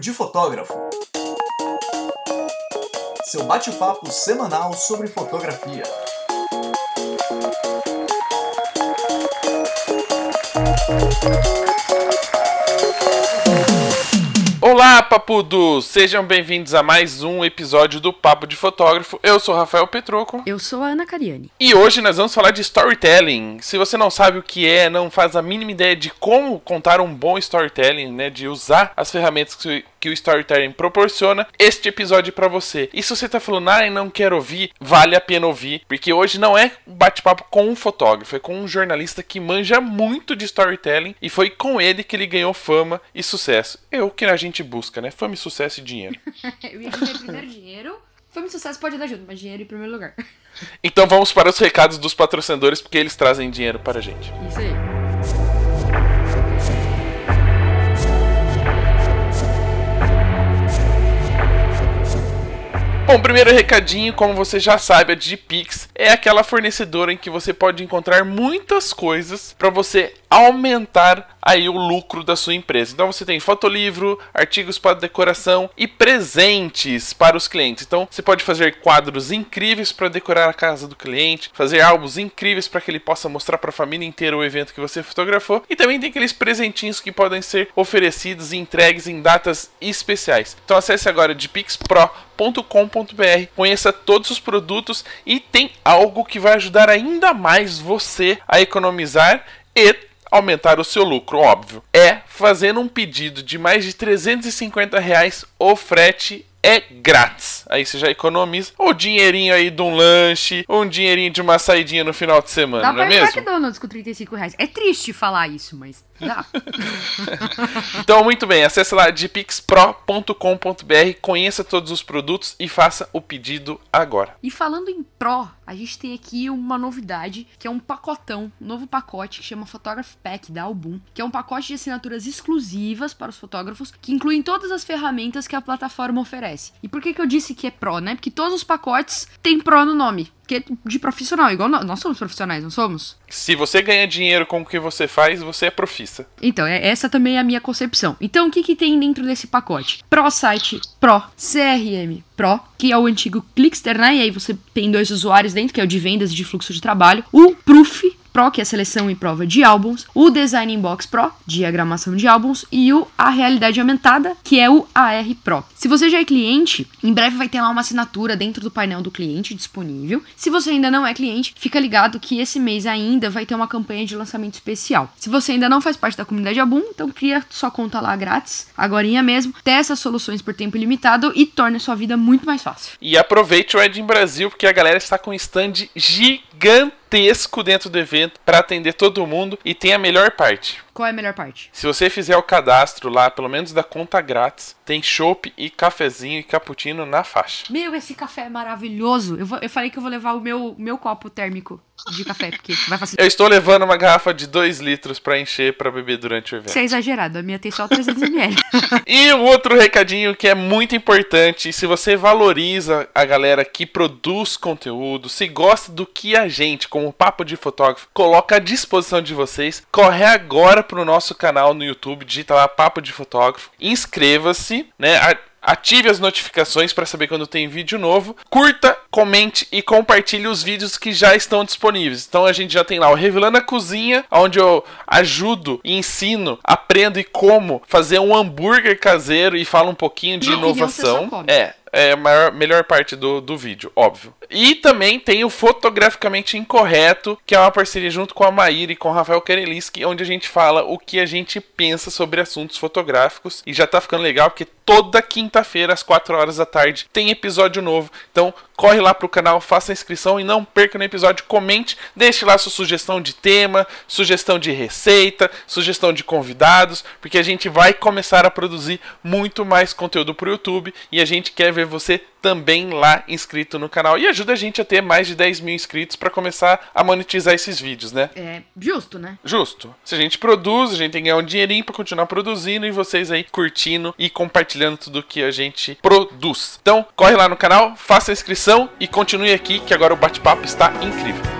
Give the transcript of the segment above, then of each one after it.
de Fotógrafo. Seu bate-papo semanal sobre fotografia. Olá, papudos! Sejam bem-vindos a mais um episódio do Papo de Fotógrafo. Eu sou Rafael Petroco. Eu sou a Ana Cariani. E hoje nós vamos falar de storytelling. Se você não sabe o que é, não faz a mínima ideia de como contar um bom storytelling, né, de usar as ferramentas que que o storytelling proporciona, este episódio é para você. E se você tá falando, ah, não quero ouvir, vale a pena ouvir, porque hoje não é bate-papo com um fotógrafo, é com um jornalista que manja muito de storytelling e foi com ele que ele ganhou fama e sucesso. É o que a gente busca, né? Fama e sucesso e dinheiro. Eu ia dizer primeiro dinheiro. Fama e sucesso pode dar junto, mas dinheiro em primeiro lugar. Então vamos para os recados dos patrocinadores, porque eles trazem dinheiro para a gente. Isso aí. Bom, primeiro recadinho, como você já sabe, a Digipix é aquela fornecedora em que você pode encontrar muitas coisas para você aumentar aí o lucro da sua empresa. Então você tem fotolivro, artigos para decoração e presentes para os clientes. Então você pode fazer quadros incríveis para decorar a casa do cliente, fazer álbuns incríveis para que ele possa mostrar para a família inteira o evento que você fotografou e também tem aqueles presentinhos que podem ser oferecidos e entregues em datas especiais. Então acesse agora de pixpro.com.br, conheça todos os produtos e tem algo que vai ajudar ainda mais você a economizar e aumentar o seu lucro, óbvio. É fazendo um pedido de mais de 350 reais, o frete é grátis. Aí você já economiza o dinheirinho aí de um lanche, um dinheirinho de uma saidinha no final de semana, Dá não é pra ir no mesmo? McDonald's com 35 reais. É triste falar isso, mas dá. Então, muito bem, acesse lá dpixpro.com.br, conheça todos os produtos e faça o pedido agora. E falando em Pro, a gente tem aqui uma novidade, que é um pacotão, um novo pacote que chama Photograph Pack da Album, que é um pacote de assinaturas exclusivas para os fotógrafos, que incluem todas as ferramentas que a plataforma oferece. E por que, que eu disse que é Pro, né? Porque todos os pacotes têm Pro no nome. Que é de profissional, igual nós, nós somos profissionais, não somos? Se você ganha dinheiro com o que você faz, você é profissa. Então, é- essa também é a minha concepção. Então, o que, que tem dentro desse pacote? Pro Site Pro, CRM Pro, que é o antigo Clickster, né? E aí você tem dois usuários dentro, que é o de vendas e de fluxo de trabalho. O Proof Pro, que é seleção e prova de álbuns. O Design Inbox Pro, diagramação de álbuns. E o A Realidade Aumentada, que é o AR Pro. Se você já é cliente, em breve vai ter lá uma assinatura dentro do painel do cliente disponível. Se você ainda não é cliente, fica ligado que esse mês ainda vai ter uma campanha de lançamento especial. Se você ainda não faz parte da comunidade Abum, então cria sua conta lá grátis, agorinha mesmo, testa soluções por tempo ilimitado e torne a sua vida muito mais fácil. E aproveite o Ed em Brasil, porque a galera está com um stand gigantesco dentro do evento para atender todo mundo e tem a melhor parte. Qual é a melhor parte? Se você fizer o cadastro lá, pelo menos da conta grátis, tem chopp e cafezinho e cappuccino na faixa. Meu, esse café é maravilhoso. Eu, vou- eu falei que eu vou levar o meu, meu copo térmico de café, porque vai facilitar. Eu estou levando uma garrafa de 2 litros para encher para beber durante o evento. Isso é exagerado, a minha tem só 300ml. E um outro recadinho que é muito importante, se você valoriza a galera que produz conteúdo, se gosta do que a gente, como Papo de Fotógrafo, coloca à disposição de vocês, corre agora pro nosso canal no YouTube, digita lá Papo de Fotógrafo, inscreva-se, né? Ative as notificações para saber quando tem vídeo novo. Curta, comente e compartilhe os vídeos que já estão disponíveis. Então a gente já tem lá o Revelando a Cozinha, onde eu ajudo ensino, aprendo e como fazer um hambúrguer caseiro e falo um pouquinho de só inovação. É, é a maior, melhor parte do, do vídeo, óbvio. E também tem o Fotograficamente Incorreto, que é uma parceria junto com a Maíra e com o Rafael Kereliski, onde a gente fala o que a gente pensa sobre assuntos fotográficos. E já tá ficando legal, porque toda quinta-feira, às 4 horas da tarde, tem episódio novo. Então, corre lá pro canal, faça a inscrição e não perca no episódio. Comente, deixe lá sua sugestão de tema, sugestão de receita, sugestão de convidados, porque a gente vai começar a produzir muito mais conteúdo pro YouTube e a gente quer ver você também lá inscrito no canal. E ajuda a gente a ter mais de 10 mil inscritos para começar a monetizar esses vídeos, né? É justo, né? Justo. Se a gente produz, a gente tem que ganhar um dinheirinho pra continuar produzindo e vocês aí curtindo e compartilhando tudo que a gente produz. Então, corre lá no canal, faça a inscrição e continue aqui que agora o bate-papo está incrível.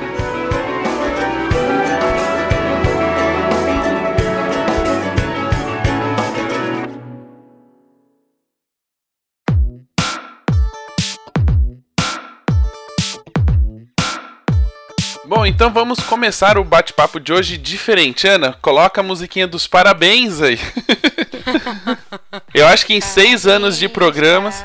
Então vamos começar o bate-papo de hoje diferente. Ana, coloca a musiquinha dos parabéns aí. Eu acho que em seis anos de programas.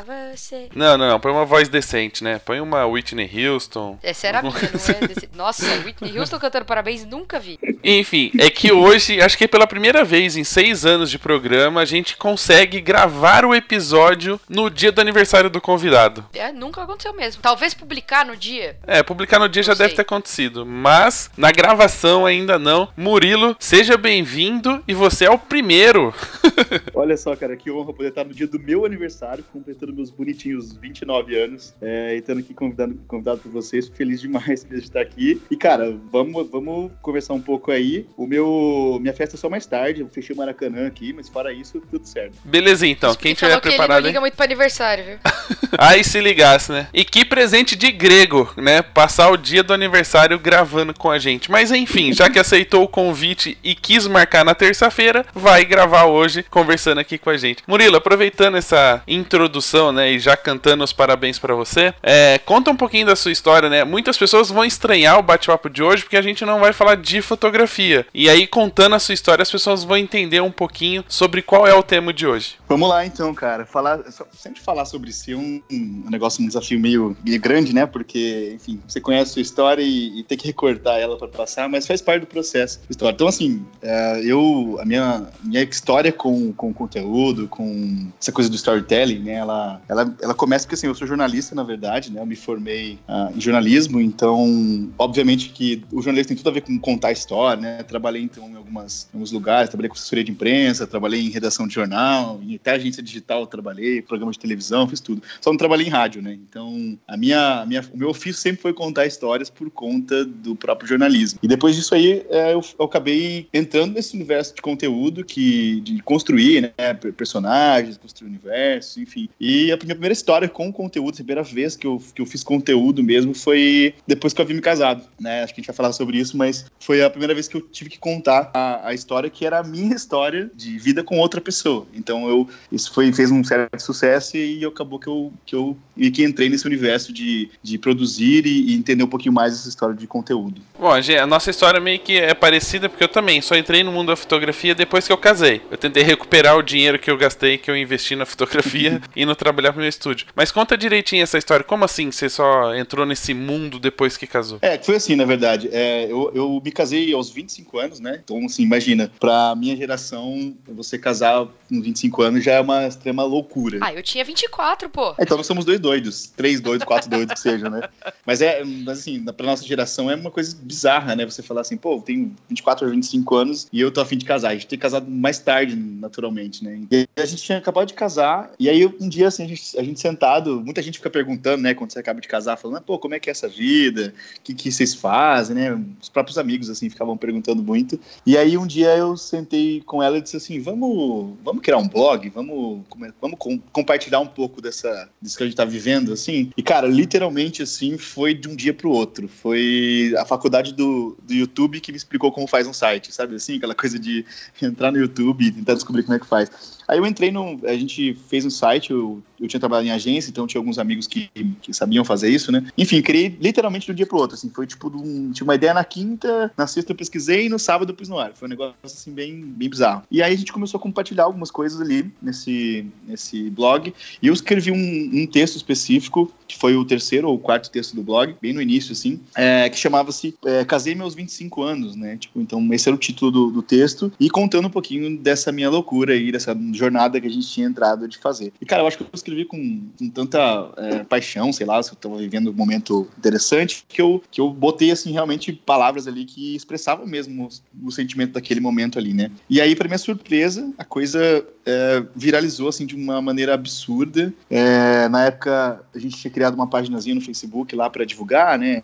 Não, não, não. Põe uma voz decente, né? Põe uma Whitney Houston. Essa era a minha, não é? Desse... Nossa, Whitney Houston cantando parabéns nunca vi. Enfim, é que hoje, acho que pela primeira vez em seis anos de programa, a gente consegue gravar o episódio no dia do aniversário do convidado. É, nunca aconteceu mesmo. Talvez publicar no dia. É, publicar no dia Não já sei. deve ter acontecido, mas na gravação ainda não. Murilo, seja bem-vindo e você é o primeiro. Olha só, cara, que honra poder estar no dia do meu aniversário, completando meus bonitinhos 29 anos, é, e estando aqui convidado, convidado por vocês. Fico feliz demais de estar aqui. E, cara, vamos, vamos conversar um pouco aí. O meu, minha festa é só mais tarde, eu fechei o Maracanã aqui, mas fora isso, tudo certo. Belezinha, então. Isso Quem tiver que ele preparado não aí. liga muito pra aniversário, viu? Aí se ligasse, né? E que presente de grego, né? Passar o dia do aniversário gravando com a gente. Mas enfim, já que aceitou o convite e quis marcar na terça-feira, vai gravar hoje conversando aqui com a gente. Murilo, aproveitando essa introdução, né? E já cantando os parabéns pra você, é, conta um pouquinho da sua história, né? Muitas pessoas vão estranhar o bate-papo de hoje porque a gente não vai falar de fotografia. E aí, contando a sua história, as pessoas vão entender um pouquinho sobre qual é o tema de hoje. Vamos lá, então, cara. Falar, sempre falar sobre si é um, um negócio, um desafio meio, grande, né? Porque, enfim, você conhece a sua história e, e tem que recortar ela para passar, mas faz parte do processo. História. Então, assim, é, eu, a minha, minha história com, com conteúdo, com essa coisa do storytelling, né? Ela, ela, ela começa porque, assim, eu sou jornalista, na verdade, né? Eu me formei ah, em jornalismo, então, obviamente que o jornalismo tem tudo a ver com contar história, né? Trabalhei, então, em algumas, alguns lugares, trabalhei com assessoria de imprensa, trabalhei em redação de jornal, em até agência digital trabalhei, programa de televisão, fiz tudo. Só não trabalhei em rádio, né? Então, a minha, a minha, o meu ofício sempre foi contar histórias por conta do próprio jornalismo. E depois disso aí, é, eu, eu acabei entrando nesse universo de conteúdo que de construir, né? per- Personagens, construir universo, enfim. E a minha primeira história com conteúdo, a primeira vez que eu, que eu fiz conteúdo mesmo foi depois que eu havia me casado, né? Acho que a gente vai falar sobre isso, mas foi a primeira vez que eu tive que contar a, a história que era a minha história de vida com outra pessoa. Então eu isso foi fez um certo sucesso e acabou que eu que eu e que entrei nesse universo de, de produzir e, e entender um pouquinho mais essa história de conteúdo. Bom, a nossa história meio que é parecida porque eu também só entrei no mundo da fotografia depois que eu casei. Eu tentei recuperar o dinheiro que eu gastei, que eu investi na fotografia e no trabalhar pro meu estúdio. Mas conta direitinho essa história. Como assim você só entrou nesse mundo depois que casou? É, foi assim, na verdade. É, eu, eu me casei aos 25 anos, né? Então, assim, imagina, pra minha geração, você casar com 25 anos já é uma extrema loucura. Ah, eu tinha 24, pô. Então nós somos dois doidos, três doidos, quatro doidos que sejam, né? Mas é, mas assim, na- pra nossa geração é uma coisa bizarra, né? Você falar assim, pô, eu tenho 24 ou 25 anos e eu tô afim de casar. A gente tem casado mais tarde, naturalmente, né? E a gente tinha acabado de casar, e aí um dia, assim, a gente, a gente sentado, muita gente fica perguntando, né, quando você acaba de casar, falando, pô, como é que é essa vida? O que, que vocês fazem, né? Os próprios amigos, assim, ficavam perguntando muito. E aí um dia eu sentei com ela e disse assim, vamos, vamos criar um blog, vamos, vamos com- compartilhar um pouco dessa, disso que a gente tá vivendo, assim. E, cara, literalmente, assim, foi de um dia pro outro. Foi a faculdade do, do YouTube que me explicou como faz um site, sabe assim? Aquela coisa de entrar no YouTube e tentar descobrir como é que faz. Aí eu entrei no. A gente fez um site, eu, eu tinha trabalhado em agência, então tinha alguns amigos que, que sabiam fazer isso, né? Enfim, criei literalmente de um dia pro outro, assim. Foi tipo, um, tinha uma ideia na quinta, na sexta eu pesquisei e no sábado eu pus no ar. Foi um negócio assim bem, bem bizarro. E aí a gente começou a compartilhar algumas coisas ali nesse, nesse blog. E eu escrevi um, um texto específico, que foi o terceiro ou quarto texto do blog, bem no início, assim, é, que chamava-se é, Casei meus 25 anos, né? Tipo, então esse era o título do, do texto, e contando um pouquinho dessa minha loucura aí, dessa jornada que a gente tinha entrado de fazer. E, cara, eu acho que eu escrevi com, com tanta é, paixão, sei lá, se eu tava vivendo um momento interessante, que eu, que eu botei, assim, realmente palavras ali que expressavam mesmo o, o sentimento daquele momento ali, né? E aí, pra minha surpresa, a coisa é, viralizou, assim, de uma maneira absurda. É, na época, a gente tinha criado uma paginazinha no Facebook lá para divulgar, né?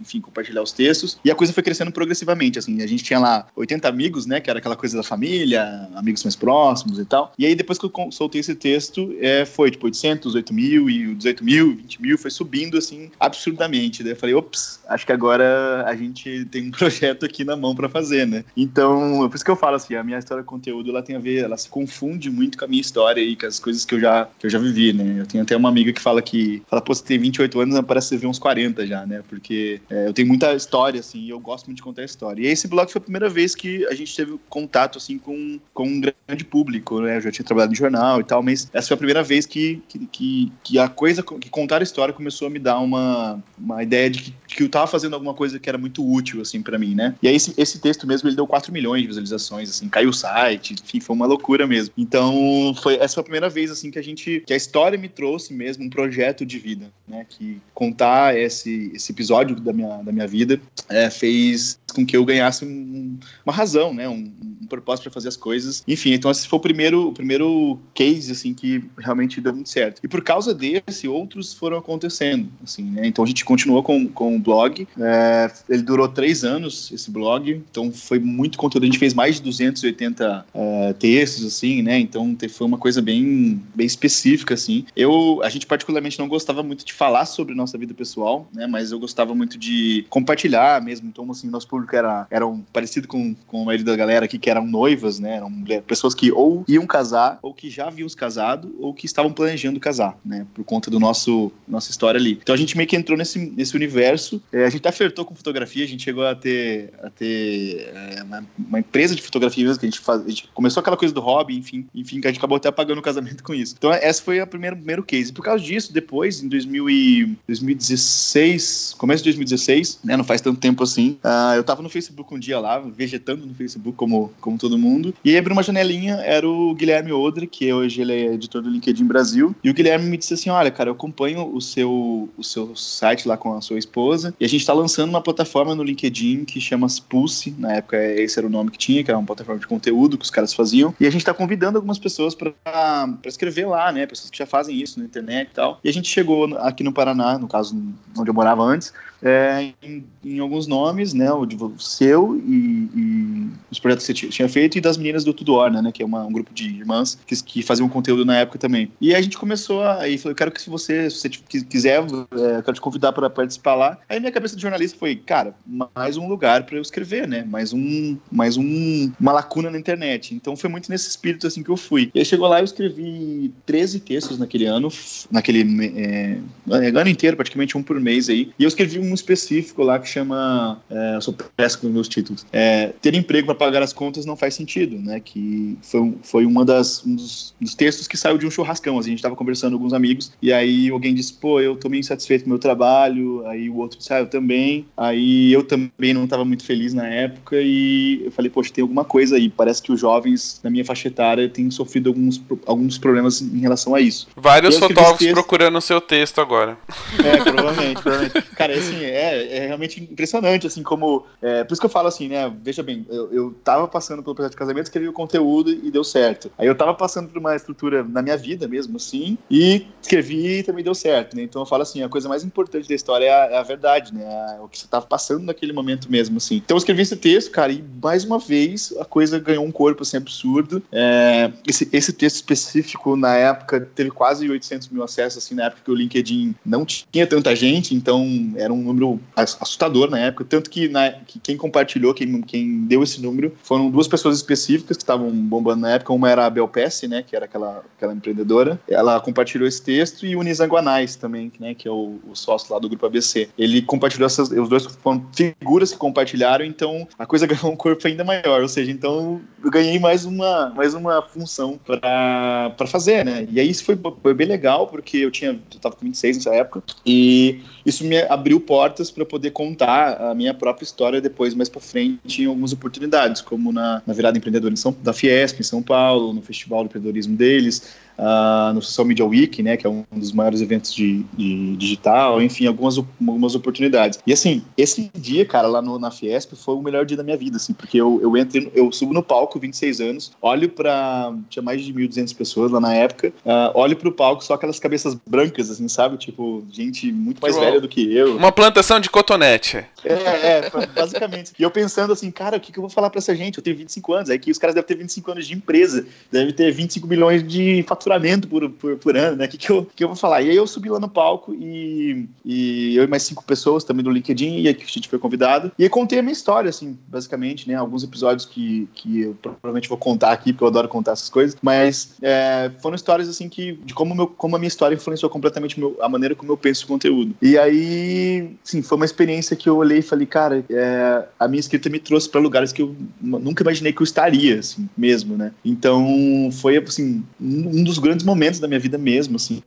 Enfim, compartilhar os textos. E a coisa foi crescendo progressivamente, assim. A gente tinha lá 80 amigos, né? Que era aquela coisa da família, amigos mais próximos e tal. E aí, depois que eu soltei esse texto, é, foi tipo 800, 8 mil e o 18 mil, 20 mil, foi subindo, assim, absurdamente. Daí eu falei, ops, acho que agora a gente tem um projeto aqui na mão para fazer, né? Então, por isso que eu falo assim, a minha história de conteúdo, ela tem a ver, ela se confunde confunde muito com a minha história e com as coisas que eu já, que eu já vivi, né? Eu tenho até uma amiga que fala que, fala, pô, você tem 28 anos, parece que você vê uns 40 já, né? Porque é, eu tenho muita história, assim, e eu gosto muito de contar história. E esse blog foi a primeira vez que a gente teve contato, assim, com, com um grande público, né? Eu já tinha trabalhado em jornal e tal, mas essa foi a primeira vez que, que, que, que a coisa, que contar a história começou a me dar uma, uma ideia de que, que eu tava fazendo alguma coisa que era muito útil, assim, para mim, né? E aí esse, esse texto mesmo, ele deu 4 milhões de visualizações, assim, caiu o site, enfim, foi uma loucura mesmo. Então, foi, essa foi a primeira vez, assim, que a gente, que a história me trouxe mesmo um projeto de vida, né? Que contar esse, esse episódio da minha, da minha vida é, fez com que eu ganhasse um, uma razão, né? Um, um propósito para fazer as coisas. Enfim, então esse foi o primeiro, o primeiro case, assim, que realmente deu muito certo. E por causa desse, outros foram acontecendo, assim, né? Então a gente continuou com, com o blog. É, ele durou três anos, esse blog. Então foi muito conteúdo. A gente fez mais de 280 é, textos, assim, né? Então foi uma coisa bem, bem específica, assim. Eu, a gente particularmente não gostava muito de falar sobre nossa vida pessoal, né? Mas eu gostava muito de compartilhar mesmo. Então, assim, nosso público era, era um, parecido com, com a maioria da galera aqui, que eram noivas, né? Eram pessoas que ou iam casar, ou que já haviam se casado, ou que estavam planejando casar, né? Por conta do nosso nossa história ali. Então a gente meio que entrou nesse, nesse universo. É, a gente até flertou com fotografia, a gente chegou a ter, a ter é, uma, uma, empresa de fotografia mesmo, que a gente, faz, a gente começou aquela coisa do hobby, enfim, enfim, que a gente acabou até pagando o casamento com isso. Então essa foi a primeira, primeiro case. Por causa disso, depois, em 2000 e, 2016, começo de 2016, né? Não faz tanto tempo assim, uh, eu tava no Facebook um dia lá, vegetando no Facebook como, como todo mundo, e aí abriu uma janelinha, era o Guilherme Odre, que hoje ele é editor do LinkedIn Brasil, e o Guilherme me disse assim, olha, cara, eu acompanho o seu, o seu site lá com a sua esposa, e a gente tá lançando uma plataforma no LinkedIn que chama Pulse, na época esse era o nome que tinha, que era uma plataforma de conteúdo que os caras faziam, e a gente tá convidando algumas pessoas para escrever lá, né, pessoas que já fazem isso na internet e tal, e a gente chegou aqui no Paraná, no caso onde eu morava antes, é, em, em, alguns nomes, né, o, de, seu e, e, os projetos que você tinha feito e das meninas do Tudo Orna, né, que é uma, um grupo de irmãs que, que faziam conteúdo na época também. E a gente começou aí falou, eu quero que se você, se você quiser, é, quero te convidar para participar lá. Aí minha cabeça de jornalista foi, cara, mais um lugar para eu escrever, né, mais um, mais um, uma lacuna na internet. Então foi muito nesse espírito assim que eu fui. E aí chegou lá eu escrevi 13 textos naquele ano, naquele é, ano inteiro, praticamente um por mês aí. E eu escrevi um específico lá que chama. É, eu sou péssimo com meus títulos. É, ter emprego para pagar as contas não faz sentido, né? Que foi, foi uma das, um dos, dos textos que saiu de um churrascão. Assim, a gente estava conversando com alguns amigos, e aí alguém disse, pô, eu tô meio insatisfeito com o meu trabalho. Aí o outro disse, ah, eu também. Aí eu também não estava muito feliz na época, e eu falei, poxa, tem alguma coisa aí. Parece que os jovens na minha faixa etária têm sofrido alguns, alguns problemas em relação a isso. Vários fotógrafos texto... procurando o seu texto agora. É, provavelmente, provavelmente. Cara, assim, é, é realmente impressionante, assim, como. É, por isso que eu falo assim, né? Veja bem, eu, eu tava passando pelo projeto de casamento, escrevi o conteúdo e deu certo. Aí eu tava passando por uma estrutura na minha vida mesmo, assim, e escrevi e também deu certo, né? Então eu falo assim, a coisa mais importante da história é a, é a verdade, né? O que você tava passando naquele momento mesmo, assim. Então eu escrevi esse texto, cara, e mais uma vez a coisa ganhou um corpo, assim, absurdo. É, esse, esse texto específico, na época, teve quase 800 mil acessos, assim, na época que o LinkedIn não tinha tanta gente, então era um número assustador na época, tanto que, na, que quem compartilhou, quem, quem deu esse número, foram duas pessoas específicas que estavam bombando na época, uma era a Bel Pesce, né, que era aquela, aquela empreendedora, ela compartilhou esse texto, e o Nizanguanais também, né, que é o, o sócio lá do grupo ABC. Ele compartilhou essas, os dois foram figuras que compartilharam, então a coisa ganhou um corpo ainda maior, ou seja, então eu ganhei mais uma, mais uma função para fazer, né, e aí isso foi, foi bem legal, porque eu tinha, eu tava com 26 nessa época, e isso me abriu portas para poder contar a minha própria história depois, mais para frente, em algumas oportunidades, como na, na virada empreendedora em São, da Fiesp, em São Paulo, no Festival de Empreendedorismo deles, uh, no Social Media Week, né, que é um dos maiores eventos de, de digital, enfim, algumas, algumas oportunidades. E assim, esse dia, cara, lá no, na Fiesp foi o melhor dia da minha vida, assim, porque eu, eu entro, eu subo no palco, 26 anos, olho para tinha mais de 1.200 pessoas lá na época, uh, olho pro palco, só aquelas cabeças brancas, assim, sabe? Tipo, gente muito mais velha do que eu. Uma plantação de cotonete. É, é, basicamente. E eu pensando assim, cara, o que, que eu vou falar pra essa gente? Eu tenho 25 anos, aí que os caras devem ter 25 anos de empresa, devem ter 25 milhões de faturamento faturamento por, por, por ano, né? O que, que, eu, que eu vou falar? E aí eu subi lá no palco e, e eu e mais cinco pessoas também do LinkedIn, e a gente foi convidado. E aí contei a minha história, assim, basicamente, né? Alguns episódios que, que eu provavelmente vou contar aqui, porque eu adoro contar essas coisas, mas é, foram histórias, assim, que de como, meu, como a minha história influenciou completamente meu, a maneira como eu penso o conteúdo. E aí, sim, foi uma experiência que eu olhei e falei, cara, é, a minha escrita me trouxe para lugares que eu nunca imaginei que eu estaria, assim, mesmo, né? Então, foi, assim, um dos grandes momentos da minha vida mesmo, assim.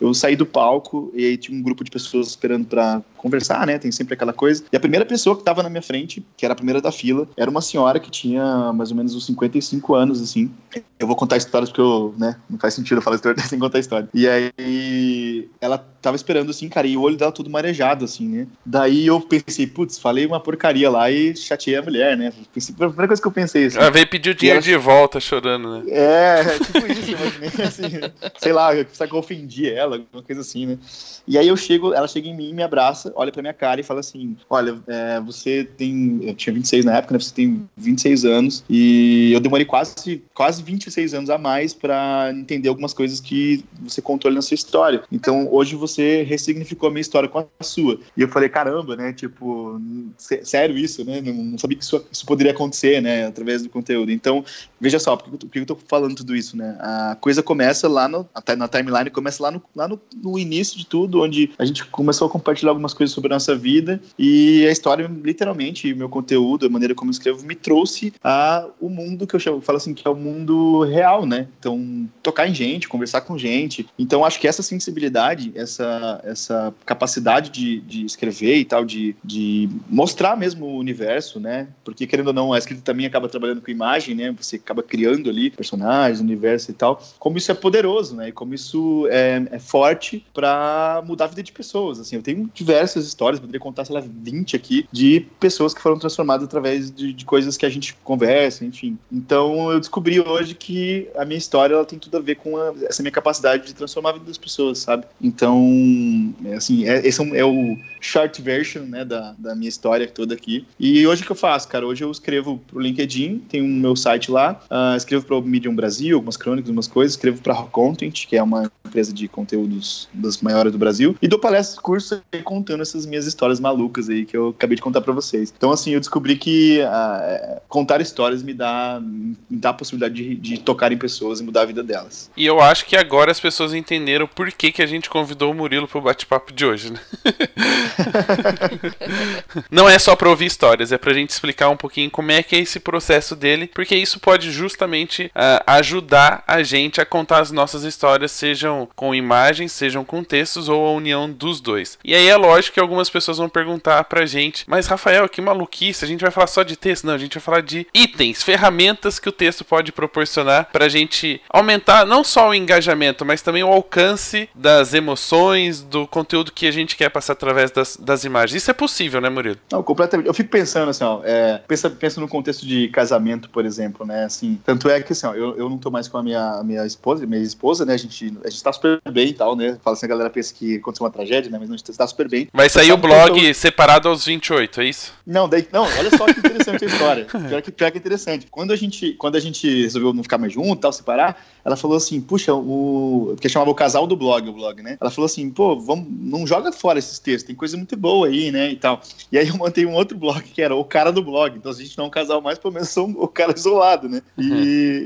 Eu saí do palco e aí tinha um grupo de pessoas esperando para conversar, né? Tem sempre aquela coisa. E a primeira pessoa que tava na minha frente, que era a primeira da fila, era uma senhora que tinha mais ou menos uns 55 anos, assim. Eu vou contar histórias porque eu, né, não faz sentido eu falar história sem contar história. E aí, ela tava esperando, assim, cara, e o olho dela todo marejado, assim, né? Daí eu pensei, putz, falei uma porcaria lá e chateei a mulher, né? Pensei, a primeira coisa que eu pensei, assim. Ela veio pedir o dinheiro ela... de volta chorando, né? É, tipo isso, imaginei, assim, sei lá, será que eu ofendi ela, alguma coisa assim, né? E aí eu chego, ela chega em mim, me abraça, olha pra minha cara e fala assim: Olha, é, você tem. Eu tinha 26 na época, né? Você tem 26 anos e eu demorei quase, quase 26 anos a mais para entender algumas coisas que você contou ali na sua história. Então hoje você ressignificou a minha história com a sua. E eu falei: Caramba, né? Tipo, sério isso, né? Não, não sabia que isso, isso, poderia acontecer, né? Através do conteúdo. Então, veja só, por que eu tô falando tudo isso, né? A coisa começa lá no, na timeline, começa lá no, lá no, no início de tudo onde a gente começou a compartilhar algumas coisas sobre a nossa vida e a história, literalmente, meu conteúdo, a maneira como eu escrevo, me trouxe a o mundo que eu chamo, falo assim, que é o mundo real, né? Então, tocar em gente, conversar com gente. Então, acho que essa sensibilidade, essa, essa capacidade de, de escrever e tal, de, de mostrar mesmo o universo, né? Porque, querendo ou não, a escrita também acaba trabalhando com imagem, né? Você acaba criando ali personagens, universo e tal. Como isso é poderoso, né? E como isso é, é forte para mudar a vida de pessoas. Assim, eu tenho diversas histórias, poderia contar, sei lá, 20 aqui, de pessoas que foram transformadas através de, de, coisas que a gente conversa, enfim. Então eu descobri hoje que a minha história ela tem tudo a ver com a, essa minha capacidade de transformar a vida das pessoas, sabe? Então, é, assim, é, esse é, é, o short version, né, da, da minha história toda aqui. E hoje o que eu faço, cara? Hoje eu escrevo pro LinkedIn, tem um meu site lá, uh, escrevo pro Medium Brasil, algumas crônicas, algumas coisas, escrevo pra Rock Content, que é uma empresa de conteúdos das maiores do Brasil e dou palestras, cursos aí contando essas minhas histórias malucas aí que eu acabei de contar para vocês. Então, assim, eu descobri que uh, contar histórias me dá, me dá a possibilidade de, de, tocar em pessoas e mudar a vida delas. E eu acho que agora as pessoas entenderam por que, que a gente convidou o Murilo pro bate-papo de hoje, né? Não é só pra ouvir histórias, é pra gente explicar um pouquinho como é que é esse processo dele, porque isso pode justamente uh, ajudar a gente a contar as nossas histórias, sejam com imagens, sejam com textos ou a união dos dois. E aí é lógico que algumas pessoas vão perguntar pra gente, mas Rafael, que maluquice, a gente vai falar só de texto? Não, a gente vai falar de itens, ferramentas que o texto pode proporcionar pra gente aumentar não só o engajamento, mas também o alcance das emoções, do conteúdo que a gente quer passar através das, das imagens. Isso é possível, né, Murilo? Não, completamente. Eu fico pensando assim, ó, é, pensa, pensa no contexto de casamento, por exemplo, né, assim, tanto é que assim, ó, eu, eu não tô mais com a minha, minha esposa, minha esposa, né, a gente, a gente tá super bem e tal, né, fala assim, a galera pensa que aconteceu uma tragédia, né? Mas não está super bem. Vai sair o blog eu... separado aos 28, é isso? Não, daí, não, olha só que interessante a história. Pior que, pior que interessante. Quando a gente, quando a gente resolveu não ficar mais junto, tal, separar, ela falou assim, puxa, o. Porque chamava o casal do blog, o blog, né? Ela falou assim, pô, vamos, não joga fora esses textos, tem coisa muito boa aí, né? E tal. E aí eu montei um outro blog que era o cara do blog. Então, se a gente não é um casal mais, pelo menos sou o cara isolado, né? E, uhum.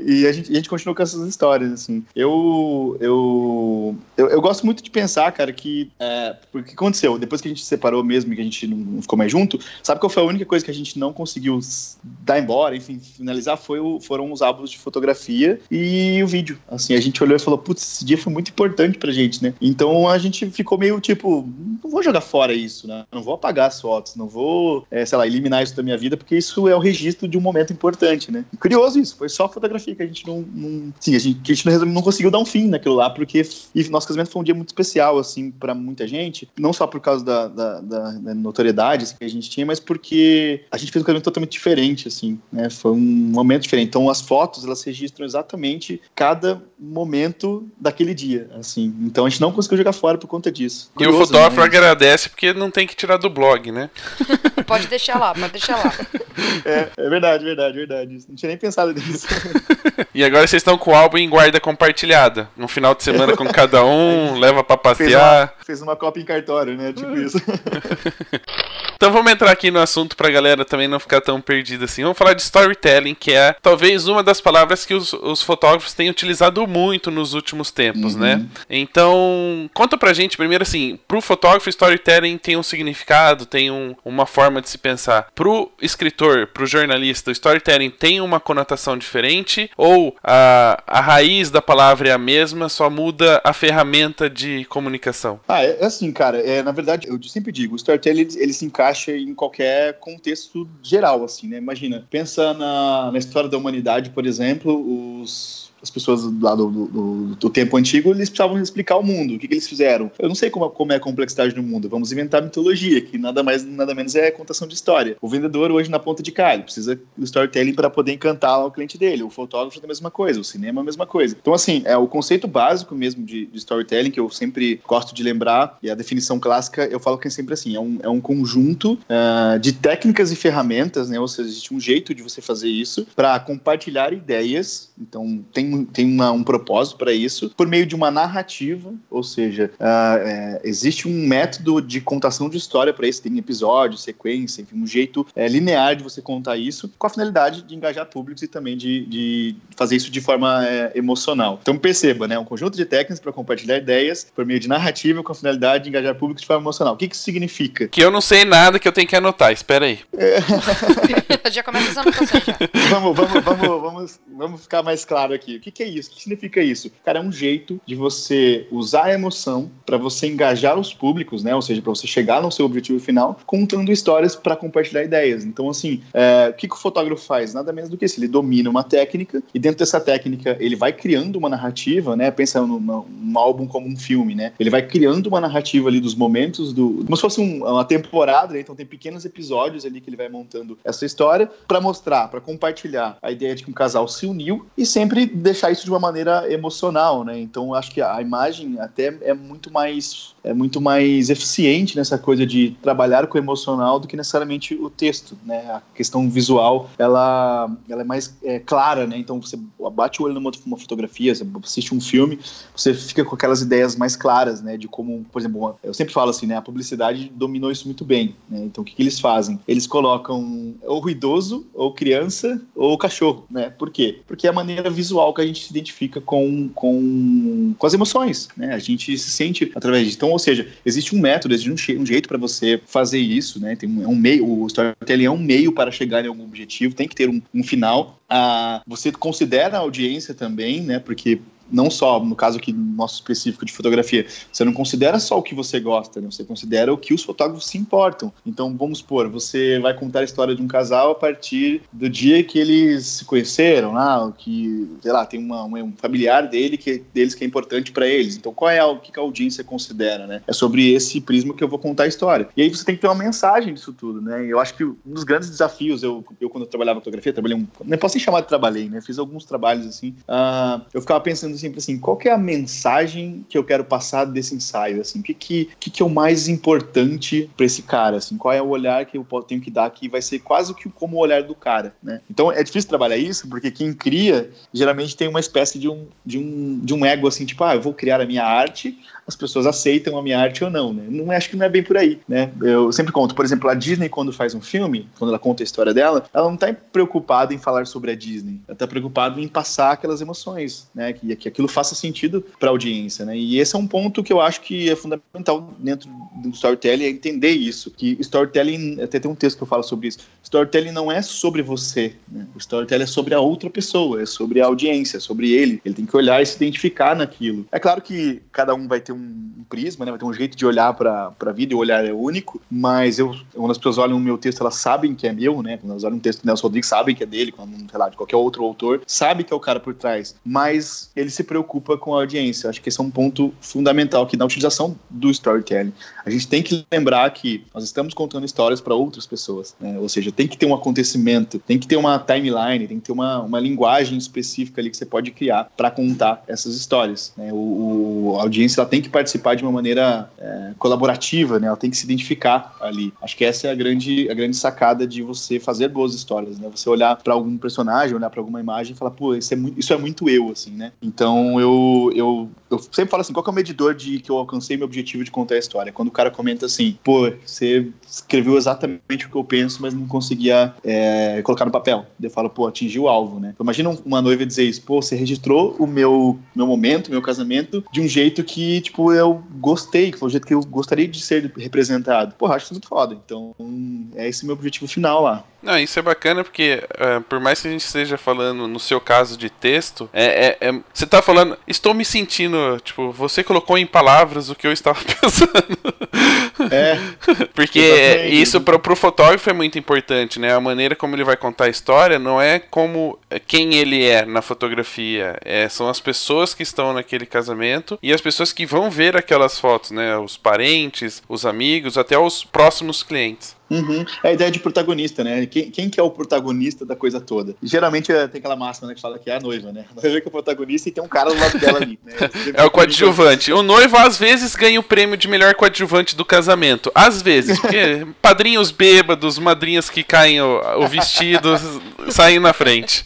e a, gente, a gente continuou com essas histórias, assim. Eu, eu, eu, eu gosto muito de pensar, cara, que. É, porque aconteceu? Depois que a gente se separou mesmo e que a gente não ficou mais junto, sabe qual foi a única coisa que a gente não conseguiu dar embora, enfim, finalizar? Foi o, foram os álbuns de fotografia e o vídeo. Assim, a gente olhou e falou, putz, esse dia foi muito importante pra gente, né? Então a gente ficou meio tipo, não vou jogar fora isso, né? Não vou apagar as fotos, não vou, é, sei lá, eliminar isso da minha vida, porque isso é o registro de um momento importante, né? E curioso isso, foi só fotografia que a gente não. não sim, a gente, a gente não, não conseguiu dar um fim naquilo lá, porque e nosso casamento foi um dia muito especial, assim, para muita gente, não só por causa da, da, da, da notoriedade assim, que a gente tinha, mas porque a gente fez um casamento totalmente diferente, assim, né? Foi um momento diferente. Então as fotos, elas registram exatamente cada momento daquele dia, assim. Então a gente não conseguiu jogar fora por conta disso. E o Curioso, fotógrafo né? agradece porque não tem que tirar do blog, né? Pode deixar lá, pode deixar lá. É, é verdade, verdade, verdade. Não tinha nem pensado nisso. E agora vocês estão com o álbum em guarda compartilhada. No final de semana com cada um, leva pra Fez passear. uma, fez uma cópia em cartório, né? Tipo isso. Então vamos entrar aqui no assunto pra galera também não ficar tão perdida assim. Vamos falar de storytelling, que é talvez uma das palavras que os, os fotógrafos têm utilizado muito nos últimos tempos, Uhum. né? Então, conta pra gente primeiro assim, pro fotógrafo storytelling tem um significado, tem um- uma forma de se pensar. Pro escritor, pro jornalista, o storytelling tem uma conotação diferente ou a, a raiz da palavra é a mesma, só muda a ferramenta de comunicação? Ah, é é assim, cara. É, na verdade, eu sempre digo, o storytelling ele, ele se encaixa em qualquer contexto geral, assim, né? Imagina, pensa na, na história da humanidade, por exemplo, os as pessoas lá do, do, do- tempo antigo, eles precisavam explicar o mundo, o que, que eles fizeram. Eu não sei como, como é a complexidade do mundo, vamos inventar mitologia, que nada mais, nada menos é contação de história. O vendedor hoje na ponta de cá, ele precisa do storytelling para poder encantar o cliente dele. O fotógrafo é a mesma coisa, o cinema é a mesma coisa. Então, assim, é o conceito básico mesmo de, de storytelling, que eu sempre gosto de lembrar, e a definição clássica, eu falo que é sempre assim, é um, é um conjunto ah, de técnicas e ferramentas, né? Ou seja, existe um jeito de você fazer isso para compartilhar ideias. Então, tem, tem uma- um propósito para isso, por meio de uma narrativa, ou seja, ah, é, existe um método de contação de história para isso, tem episódio, sequência, enfim, um jeito é, linear de você contar isso, com a finalidade de engajar públicos e também de, de fazer isso de forma é, emocional. Então, perceba, né? Um conjunto de técnicas para compartilhar ideias por meio de narrativa com a finalidade de engajar públicos de forma emocional. O que, que isso significa? Que eu não sei nada que eu tenho que anotar, espera aí. já começa as anotações já. vamos, vamos, vamos, vamos, vamos ficar mais claro aqui. O que, que é isso? O que significa isso? Cara, é um jeito de você usar a emoção para você engajar os públicos, né? Ou seja, para você chegar no seu objetivo final, contando histórias para compartilhar ideias. Então, assim, é, o que, que o fotógrafo faz? Nada menos do que isso. Ele domina uma técnica e dentro dessa técnica ele vai criando uma narrativa, né? Pensa num, álbum como um filme, né? Ele vai criando uma narrativa ali dos momentos do, como se fosse um- uma temporada, né? então tem pequenos episódios ali que ele vai montando essa história para mostrar, para compartilhar a ideia de que um casal se uniu e sempre deixar isso de uma maneira emocional, né? Então acho que a imagem até é muito mais é muito mais eficiente nessa coisa de trabalhar com o emocional do que necessariamente o texto, né? A questão visual ela ela é mais é, clara, né? Então você bate o olho numa uma fotografia, você assiste um filme, você fica com aquelas ideias mais claras, né? De como, por exemplo, eu sempre falo assim, né? A publicidade dominou isso muito bem, né? Então o que, que eles fazem? Eles colocam ou idoso, ou criança, ou cachorro, né? Por quê? Porque é a maneira visual que a gente se identifica com, com, com as emoções, né? A gente se sente através disso. Então, ou seja, existe um método, existe um, um jeito para você fazer isso, né? Tem um, é um meio, o storytelling é um meio para chegar em algum objetivo, tem que ter um, um final. Ah, você considera a audiência também, né? Porque não só no caso aqui nosso específico de fotografia, você não considera só o que você gosta, né? Você considera o que os fotógrafos se importam. Então, vamos supor, você vai contar a história de um casal a partir do dia que eles se conheceram, lá, que, sei lá, tem uma, um familiar dele que deles que é importante para eles. Então, qual é o que a audiência considera, né? É sobre esse prisma que eu vou contar a história. E aí você tem que ter uma mensagem disso tudo, né? E eu acho que um dos grandes desafios, eu, eu quando eu trabalhava fotografia, trabalhei um, não posso nem chamar de trabalhei, né? Fiz alguns trabalhos assim. ah, eu ficava pensando sempre assim, qual é a mensagem que eu quero passar desse ensaio, assim? O que que, que, que é o mais importante para esse cara, assim? Qual é o olhar que eu tenho que dar que vai ser quase que como o olhar do cara, né? Então é difícil trabalhar isso, porque quem cria geralmente tem uma espécie de um, de um, de um ego assim, tipo, ah, eu vou criar a minha arte, as pessoas aceitam a minha arte ou não, né? Não acho que não é bem por aí, né? Eu sempre conto, por exemplo, a Disney quando faz um filme, quando ela conta a história dela, ela não tá preocupada em falar sobre a Disney, ela tá preocupada em passar aquelas emoções, né? Que, que aquilo faça sentido para a audiência, né? E esse é um ponto que eu acho que é fundamental dentro do storytelling, é entender isso, que storytelling, até tem um texto que eu falo sobre isso, storytelling não é sobre você, né? O storytelling é sobre a outra pessoa, é sobre a audiência, é sobre ele, ele tem que olhar e se identificar naquilo. É claro que cada um vai ter um, um prisma, né? Vai ter um jeito de olhar para a vida e o olhar é único, mas eu, quando as pessoas olham o meu texto, elas sabem que é meu, né? Quando elas olham um texto do Nelson Rodrigues, sabem que é dele, quando, sei lá, de qualquer outro autor, sabe que é o cara por trás, mas ele se preocupa com a audiência. Acho que esse é um ponto fundamental aqui na utilização do storytelling. A gente tem que lembrar que nós estamos contando histórias para outras pessoas, né? Ou seja, tem que ter um acontecimento, tem que ter uma timeline, tem que ter uma, uma linguagem específica ali que você pode criar para contar essas histórias. Né? O, o- a audiência ela tem que que participar de uma maneira é, colaborativa, né? Ela tem que se identificar ali. Acho que essa é a grande, a grande sacada de você fazer boas histórias, né? Você olhar para algum personagem, olhar para alguma imagem e falar, pô, isso é, muito, isso é muito eu, assim, né? Então eu, eu, eu sempre falo assim, qual é o medidor de que eu alcancei meu objetivo de contar a história? Quando o cara comenta assim, pô, você escreveu exatamente o que eu penso, mas não conseguia é, colocar no papel. Eu falo, pô, atingiu o alvo, né? Então, imagina uma noiva dizer isso, pô, você registrou o meu, meu momento, meu casamento, de um jeito que, tipo, eu gostei, que foi o jeito que eu gostaria de ser representado. Porra, acho isso muito foda. Então, é esse meu objetivo final lá. Não, isso é bacana porque, uh, por mais que a gente esteja falando, no seu caso de texto, é, é, é, você tá falando, estou me sentindo, tipo, você colocou em palavras o que eu estava pensando. É. porque exatamente. isso pro, pro fotógrafo é muito importante, né? A maneira como ele vai contar a história não é como é, quem ele é na fotografia, é, são as pessoas que estão naquele casamento e as pessoas que vão ver aquelas fotos, né? Os parentes, os amigos, até os próximos clientes. Uhum. É a ideia de protagonista, né? Quem, quem que é o protagonista da coisa toda? Geralmente é, tem aquela máxima né, que fala que é a noiva, né? A noiva que é o protagonista e tem um cara do lado dela ali. Né? É o coadjuvante. O noivo às vezes ganha o prêmio de melhor coadjuvante do casamento. Às vezes, porque padrinhos bêbados, madrinhas que caem o, o vestido, saem na frente.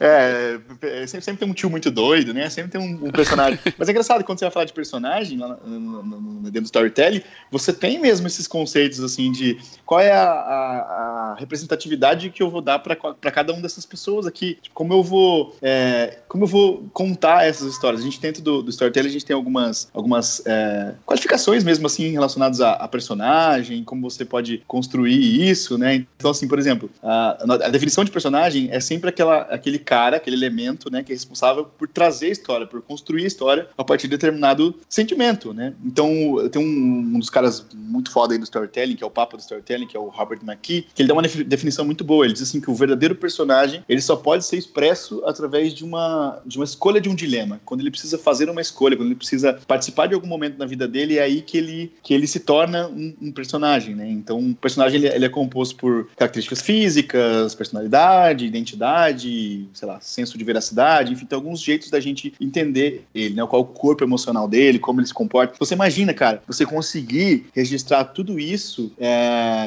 É, é, sempre, sempre, tem um tio muito doido, né? Sempre tem um, um personagem. Mas é engraçado, quando você vai falar de personagem lá no, no, no, dentro do storytelling, você tem mesmo esses conceitos assim de qual é a, a, a representatividade que eu vou dar para cada uma dessas pessoas aqui. Tipo, como eu vou é, como eu vou contar essas histórias. A gente dentro do, do storytelling a gente tem algumas, algumas é, qualificações mesmo assim relacionadas a, a, personagem, como você pode construir isso, né? Então assim, por exemplo, a, a definição de personagem é sempre aquela, aquele cara, aquele elemento, né, que é responsável por trazer a história, por construir a história a partir de determinado sentimento, né? Então tem um, um dos caras muito foda aí do storytelling, que é o Papa do Storytelling storytelling, que é o Robert McKee, que ele dá uma definição muito boa. Ele diz assim que o verdadeiro personagem ele só pode ser expresso através de uma, de uma escolha de um dilema. Quando ele precisa fazer uma escolha, quando ele precisa participar de algum momento na vida dele, é aí que ele, que ele se torna um, um personagem, né? Então, o personagem ele, ele, é composto por características físicas, personalidade, identidade, sei lá, senso de veracidade, enfim, tem alguns jeitos da gente entender ele, né? Qual é o corpo emocional dele, como ele se comporta. Você imagina, cara, você conseguir registrar tudo isso é,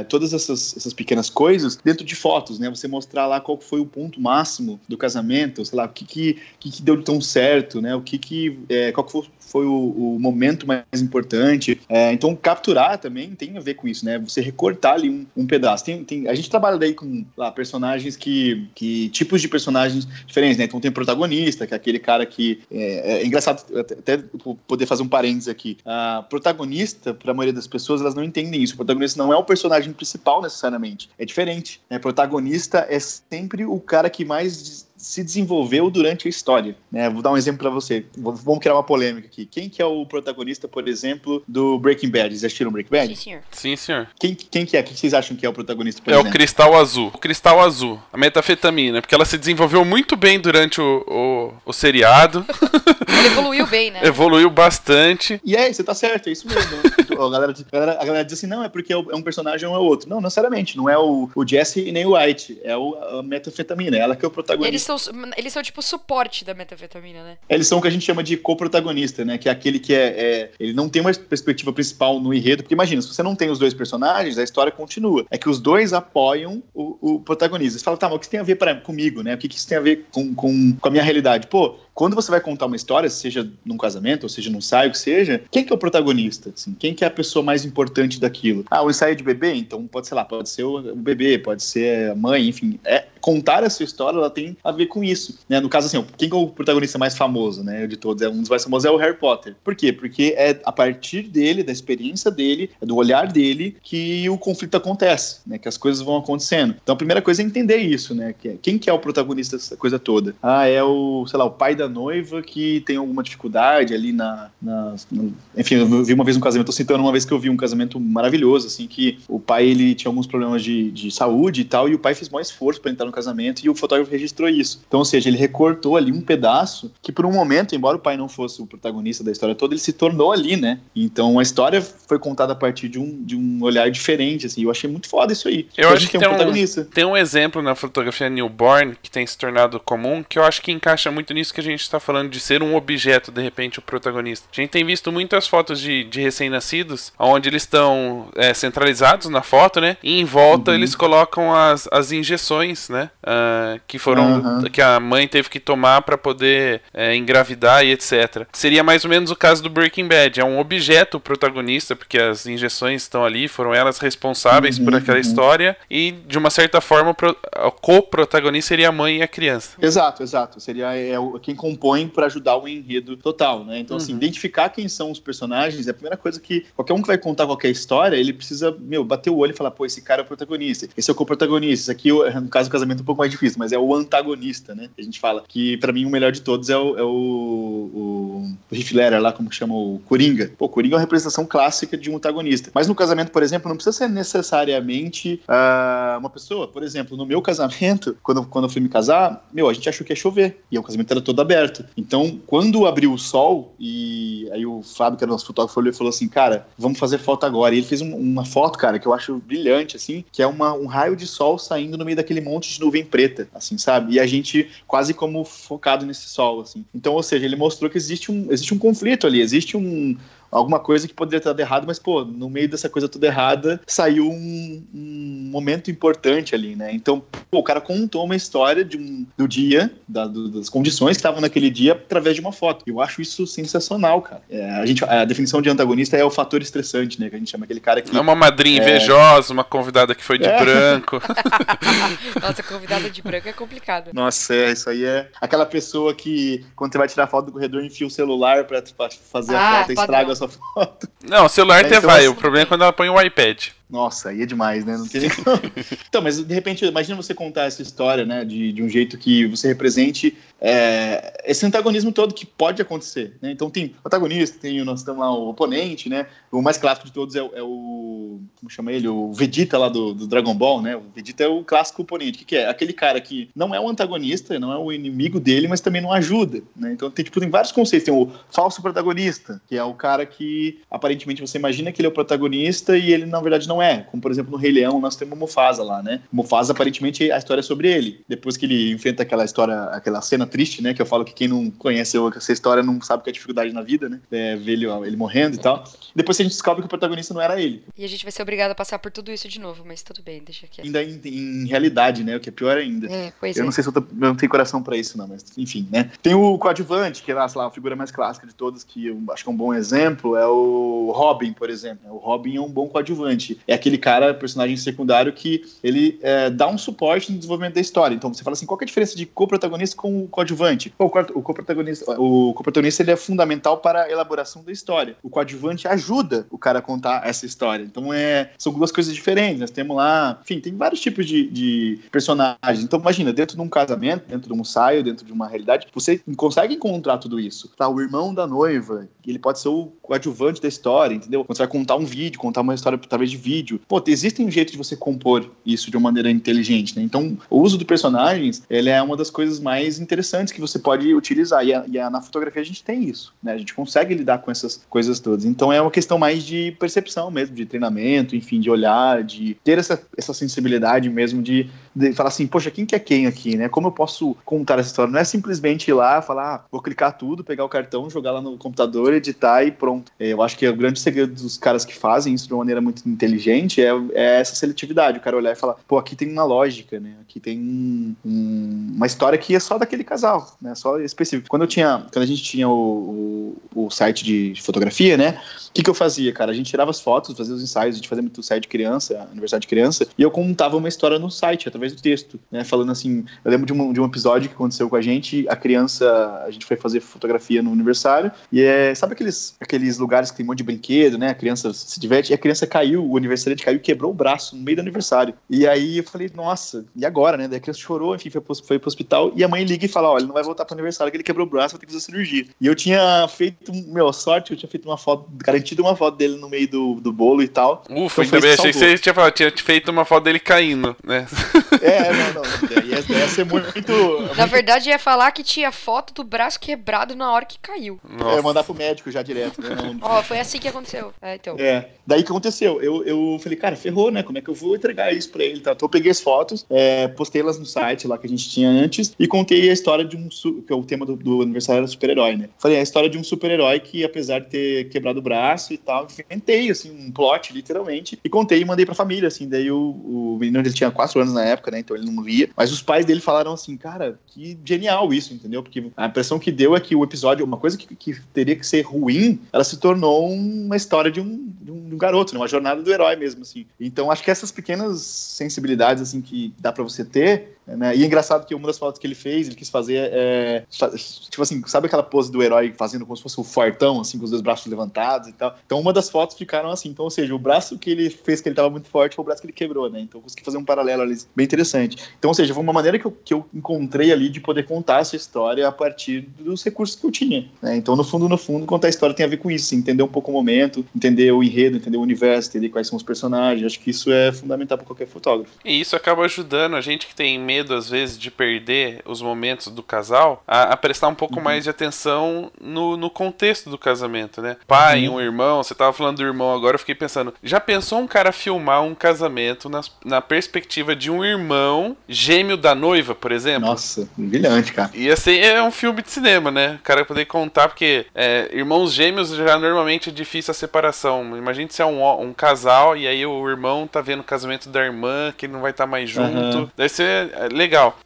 todas essas, essas pequenas coisas dentro de fotos, né? Você mostrar lá qual foi o ponto máximo do casamento, sei lá, o que que, que, que deu tão certo, né? O que que, é, qual que foi, foi o, o, momento mais importante. É, então, capturar também tem a ver com isso, né? Você recortar ali um, um pedaço. Tem, tem, a gente trabalha daí com lá, personagens que, que. tipos de personagens diferentes, né? Então, tem o protagonista, que é aquele cara que. É, é engraçado até, até poder fazer um parênteses aqui. A protagonista, para a maioria das pessoas, elas não entendem isso. O protagonista não é o personagem principal necessariamente. É diferente. Né? Protagonista é sempre o cara que mais se desenvolveu durante a história. Né? Vou dar um exemplo para você. Vamos criar uma polêmica aqui. Quem que é o protagonista, por exemplo, do Breaking Bad? Vocês assistiram Breaking Bad? Sim, senhor. Sim, senhor. Quem, quem que é? Quem vocês acham que é o protagonista, por é exemplo? o cristal azul. O cristal azul. A metafetamina. Porque ela se desenvolveu muito bem durante o, o, o seriado. Ele evoluiu bem, né? Evoluiu bastante. E é, você tá certo, é isso mesmo. a, galera, a, galera, a galera diz assim, não, é porque é um personagem ou é outro. Não, não necessariamente. Não é o, o Jesse e nem o White. É o, a metafetamina. Ela que é o protagonista. Eles são, eles são tipo suporte da metafetamina, né? Eles são o que a gente chama de co-protagonista, né? Que é aquele que é, é, Ele não tem uma perspectiva principal no enredo, porque imagina, se você não tem os dois personagens, a história continua. É que os dois apoiam o, o protagonista. Você fala, tá, mas o que isso tem a ver pra, comigo, né? O que, que isso tem a ver com, com, com a minha realidade? Pô, quando você vai contar uma história, seja num casamento, ou seja num ensaio, que seja, quem que é o protagonista? Assim? Quem que é a pessoa mais importante daquilo? Ah, o ensaio de bebê? Então pode, sei lá, pode ser o, bebê, pode ser a mãe, enfim. É, contar essa história, ela tem a ver com isso. Né? No caso, assim, quem que é o protagonista mais famoso, né, de todos? É, um dos mais famosos é o Harry Potter. Por quê? Porque é a partir dele, da experiência dele, é do olhar dele, que o conflito acontece, né? Que as coisas vão acontecendo. Então a primeira coisa é entender isso, né? É, quem que é o protagonista dessa coisa toda? Ah, é o, sei lá, o pai da noiva que tem alguma dificuldade ali na, na, na, enfim, eu vi uma vez um casamento, tô citando uma vez que eu vi um casamento maravilhoso, assim, que o pai ele tinha alguns problemas de, de saúde e tal, e o pai fez maior esforço para entrar no casamento e o fotógrafo registrou isso. Então, ou seja, ele recortou ali um pedaço que por um momento, embora o pai não fosse o protagonista da história toda, ele se tornou ali, né? Então a história foi contada a partir de um, de um olhar diferente, assim. Eu achei muito foda isso aí. Eu acho que tem tem um um, protagonista. tem um exemplo na fotografia newborn que tem se tornado comum, que eu acho que encaixa muito nisso que a gente está falando de ser um objeto, de repente, o protagonista. A gente tem visto muitas fotos de, de recém-nascidos, onde eles estão é, centralizados na foto, né? E em volta Uhum. eles colocam as, as injeções, né? ah, que foram Aham. que a mãe teve que tomar para poder é, engravidar e etc. Seria mais ou menos o caso do Breaking Bad. É um objeto o protagonista, porque as injeções estão ali, foram elas responsáveis por Uhum, aquela uhum. história, e de uma certa forma o pro- o co-protagonista seria a mãe e a criança. Exato, exato. Seria é, o- quem compõe para ajudar o enredo total, né? Então, assim, Uhum. identificar quem são os personagens é a primeira coisa que qualquer um que vai contar qualquer história, ele precisa, meu, bater o olho e falar, pô, esse cara é o protagonista, esse é o co-protagonista, esse aqui, no caso do casamento, é um pouco mais difícil, mas é o antagonista, né? A gente fala que, pra mim, o melhor de todos é o, é o, o, o Heath Ledger lá, como que chama o Coringa. Pô, Coringa é uma representação clássica de um antagonista. Mas no casamento, por exemplo, não precisa ser necessariamente ah, uma pessoa. Por exemplo, no meu casamento, quando, quando eu fui me casar, meu, a gente achou que ia chover. E o casamento era todo aberto. Então, quando abriu o sol, e aí o Fábio, que era nosso fotógrafo, olhou e falou assim, cara, vamos fazer foto agora. E ele fez um- uma foto, cara, que eu acho brilhante, assim, que é uma, um raio de sol saindo no meio daquele monte de nuvem preta, assim, sabe? E a gente quase como focado nesse sol, assim. Então, ou seja, ele mostrou que existe um, existe um conflito ali, existe um, alguma coisa que poderia ter dado errado, mas, pô, no meio dessa coisa toda errada, saiu um, um momento importante ali, né? Então, pô, o cara contou uma história de um, do dia, da- do- das condições que estavam naquele dia, através de uma foto. Eu acho isso sensacional, cara. É, a, gente, a definição de antagonista é o fator estressante, né? Que a gente chama aquele cara que. É uma madrinha invejosa, uma convidada que foi de É. branco. Nossa, convidada de branco é complicado. Nossa, é, isso aí é aquela pessoa que, quando você vai tirar foto do corredor, enfia o celular pra, pra fazer Ah, a foto e estraga a sua foto. Não, o celular até então, vai, assim- o problema é quando ela põe o iPad. Nossa, aí é demais, né? Não tem... então, mas de repente, imagina você contar essa história, né? De, de um jeito que você represente é, esse antagonismo todo que pode acontecer, né? Então tem o antagonista, tem o, temos lá o oponente, né? O mais clássico de todos é, o- é o... Como chama ele? O Vegeta lá do, do Dragon Ball, né? O Vegeta é o clássico oponente. O que, que é? Aquele cara que não é o antagonista, não é o inimigo dele, mas também não ajuda, né? Então tem, tipo, tem vários conceitos. Tem o falso protagonista, que é o cara que aparentemente você imagina que ele é o protagonista e ele na verdade não é. Como por exemplo no Rei Leão nós temos o Mufasa lá, né? O Mufasa aparentemente a história é sobre ele. Depois que ele enfrenta aquela história, aquela cena triste, né? Que eu falo que quem não conhece essa história não sabe o que é dificuldade na vida, né? É, ver ele, ele morrendo e tal. Depois a gente descobre que o protagonista não era ele. E a gente vai ser obrigado a passar por tudo isso de novo, mas tudo bem, deixa aqui. Ainda em, em realidade, né? O que é pior ainda. É, pois Eu é. não sei se eu, tô, eu não tenho coração pra isso, não, mas enfim, né? Tem o coadjuvante, que é lá, a figura mais clássica de todas, que eu acho que é um bom exemplo, é o Robin, por exemplo. O Robin é um bom coadjuvante. É aquele cara, personagem secundário, que ele é, dá um suporte no desenvolvimento da história. Então você fala assim, qual é a diferença de co-protagonista com o coadjuvante? O co- o co-protagonista, o co-protagonista ele é fundamental para a elaboração da história. O coadjuvante ajuda o cara a contar essa história. Então é, são duas coisas diferentes. Nós temos lá, enfim, tem vários tipos de, de personagens. Então imagina, dentro de um casamento, dentro de um ensaio, dentro de uma realidade, você consegue encontrar tudo isso. Tá, o irmão da noiva, ele pode ser o coadjuvante da história, entendeu? Quando você vai contar um vídeo, contar uma história através de vídeo. Pô, existem um jeito de você compor isso de uma maneira inteligente, né? Então, o uso de personagens, ele é uma das coisas mais interessantes que você pode utilizar. E, a- e a- na fotografia a gente tem isso, né? A gente consegue lidar com essas coisas todas. Então, é uma questão mais de percepção mesmo, de treinamento, enfim, de olhar, de ter essa, essa sensibilidade mesmo de, de falar assim, poxa, quem que é quem aqui, né? Como eu posso contar essa história? Não é simplesmente ir lá, falar, ah, vou clicar tudo, pegar o cartão, jogar lá no computador, editar e pronto. É, Eu acho que o grande segredo dos caras que fazem isso de uma maneira muito inteligente é, é essa seletividade. O cara olhar e falar, pô, aqui tem uma lógica, né? Aqui tem um- um- uma história que é só daquele casal, né? Só específico. Quando eu tinha, quando a gente tinha o, o, o site de fotografia, né? O que, que eu fazia, cara? A gente tirava as fotos, fazia os ensaios, a gente fazia muito site de criança, aniversário de criança, e eu contava uma história no site, através do texto, né? Falando assim, eu lembro de um, de um episódio que aconteceu com a gente, a criança, a gente foi fazer fotografia no aniversário, e é, sabe aqueles, aqueles lugares que tem um monte de brinquedo, né? A criança se diverte, e a criança caiu, o aniversariante caiu e quebrou o braço no meio do aniversário. E aí eu falei, nossa, e agora, né? Daí a criança chorou, enfim, foi pro, foi pro hospital. E a mãe liga e fala: olha, ele não vai voltar pro aniversário, que ele quebrou o braço, vai ter que fazer cirurgia. E eu tinha feito, meu, sorte, eu tinha feito uma foto, garantido uma foto dele no meio do, do bolo e tal. Ufa, Então que achei que você tinha, falado, tinha feito uma foto dele caindo, né? É, não, não. Ia, ia ser muito. Na verdade, ia falar que tinha foto do braço quebrado na hora que caiu. Nossa. É, mandar pro médico já direto, né? Não, Ó, foi assim que aconteceu. É, então. É, daí o que aconteceu? Eu, eu falei, cara, ferrou, né? Como é que eu vou entregar isso pra ele? Tá? Então eu peguei as fotos, é, postei elas no site lá que a gente tinha antes e contei a história de um. que é o tema do, do aniversário era super-herói, né? Falei, a história de um super-herói que, apesar de ter quebrado o braço e tal, inventei, assim, um plot, literalmente, e contei e mandei pra família, assim. Daí o, o menino ele tinha quatro anos na época, né? Então ele não lia. Mas os pais dele falaram assim, cara, que genial isso, entendeu? Porque a impressão que deu é que o episódio, uma coisa que, que teria que ser ruim, ela se tornou uma história de um, de um, garoto, né? uma jornada do herói mesmo, assim. Então acho que essas pequenas sensibilidades, assim, que dá pra você ter, né? E é engraçado que uma das fotos que ele fez, ele quis fazer, é, tipo assim, sabe aquela pose do herói fazendo como se fosse um fortão, assim, com os dois braços levantados e tal? Então uma das fotos ficaram assim, então, ou seja, o braço que ele fez que ele tava muito forte foi o braço que ele quebrou, né? Então eu consegui fazer um paralelo ali bem interessante. Então, ou seja, foi uma maneira que eu, que eu encontrei ali de poder contar essa história a partir dos recursos que eu tinha. Né? Então, no fundo, no fundo, contar a história tem a ver com isso, entender um pouco o momento, entender o enredo, entender o universo, entender quais são os personagens. Acho que isso é fundamental para qualquer fotógrafo. E isso acaba ajudando a gente que tem medo, às vezes, de perder os momentos do casal a, a prestar um pouco mais de atenção no, no contexto do casamento, né? Pai, um irmão, você tava falando do irmão agora, eu fiquei pensando, já pensou um cara filmar um casamento nas- na perspectiva de um irmão gêmeo da noiva, por exemplo? Nossa, brilhante, cara. Ia ser é um filme de cinema, né? O cara poder contar, porque é, irmãos gêmeos já normalmente é difícil a separação. Imagina se é um, um casal e aí o irmão tá vendo o casamento da irmã, que ele não vai estar mais junto. Aham. Deve ser é, legal.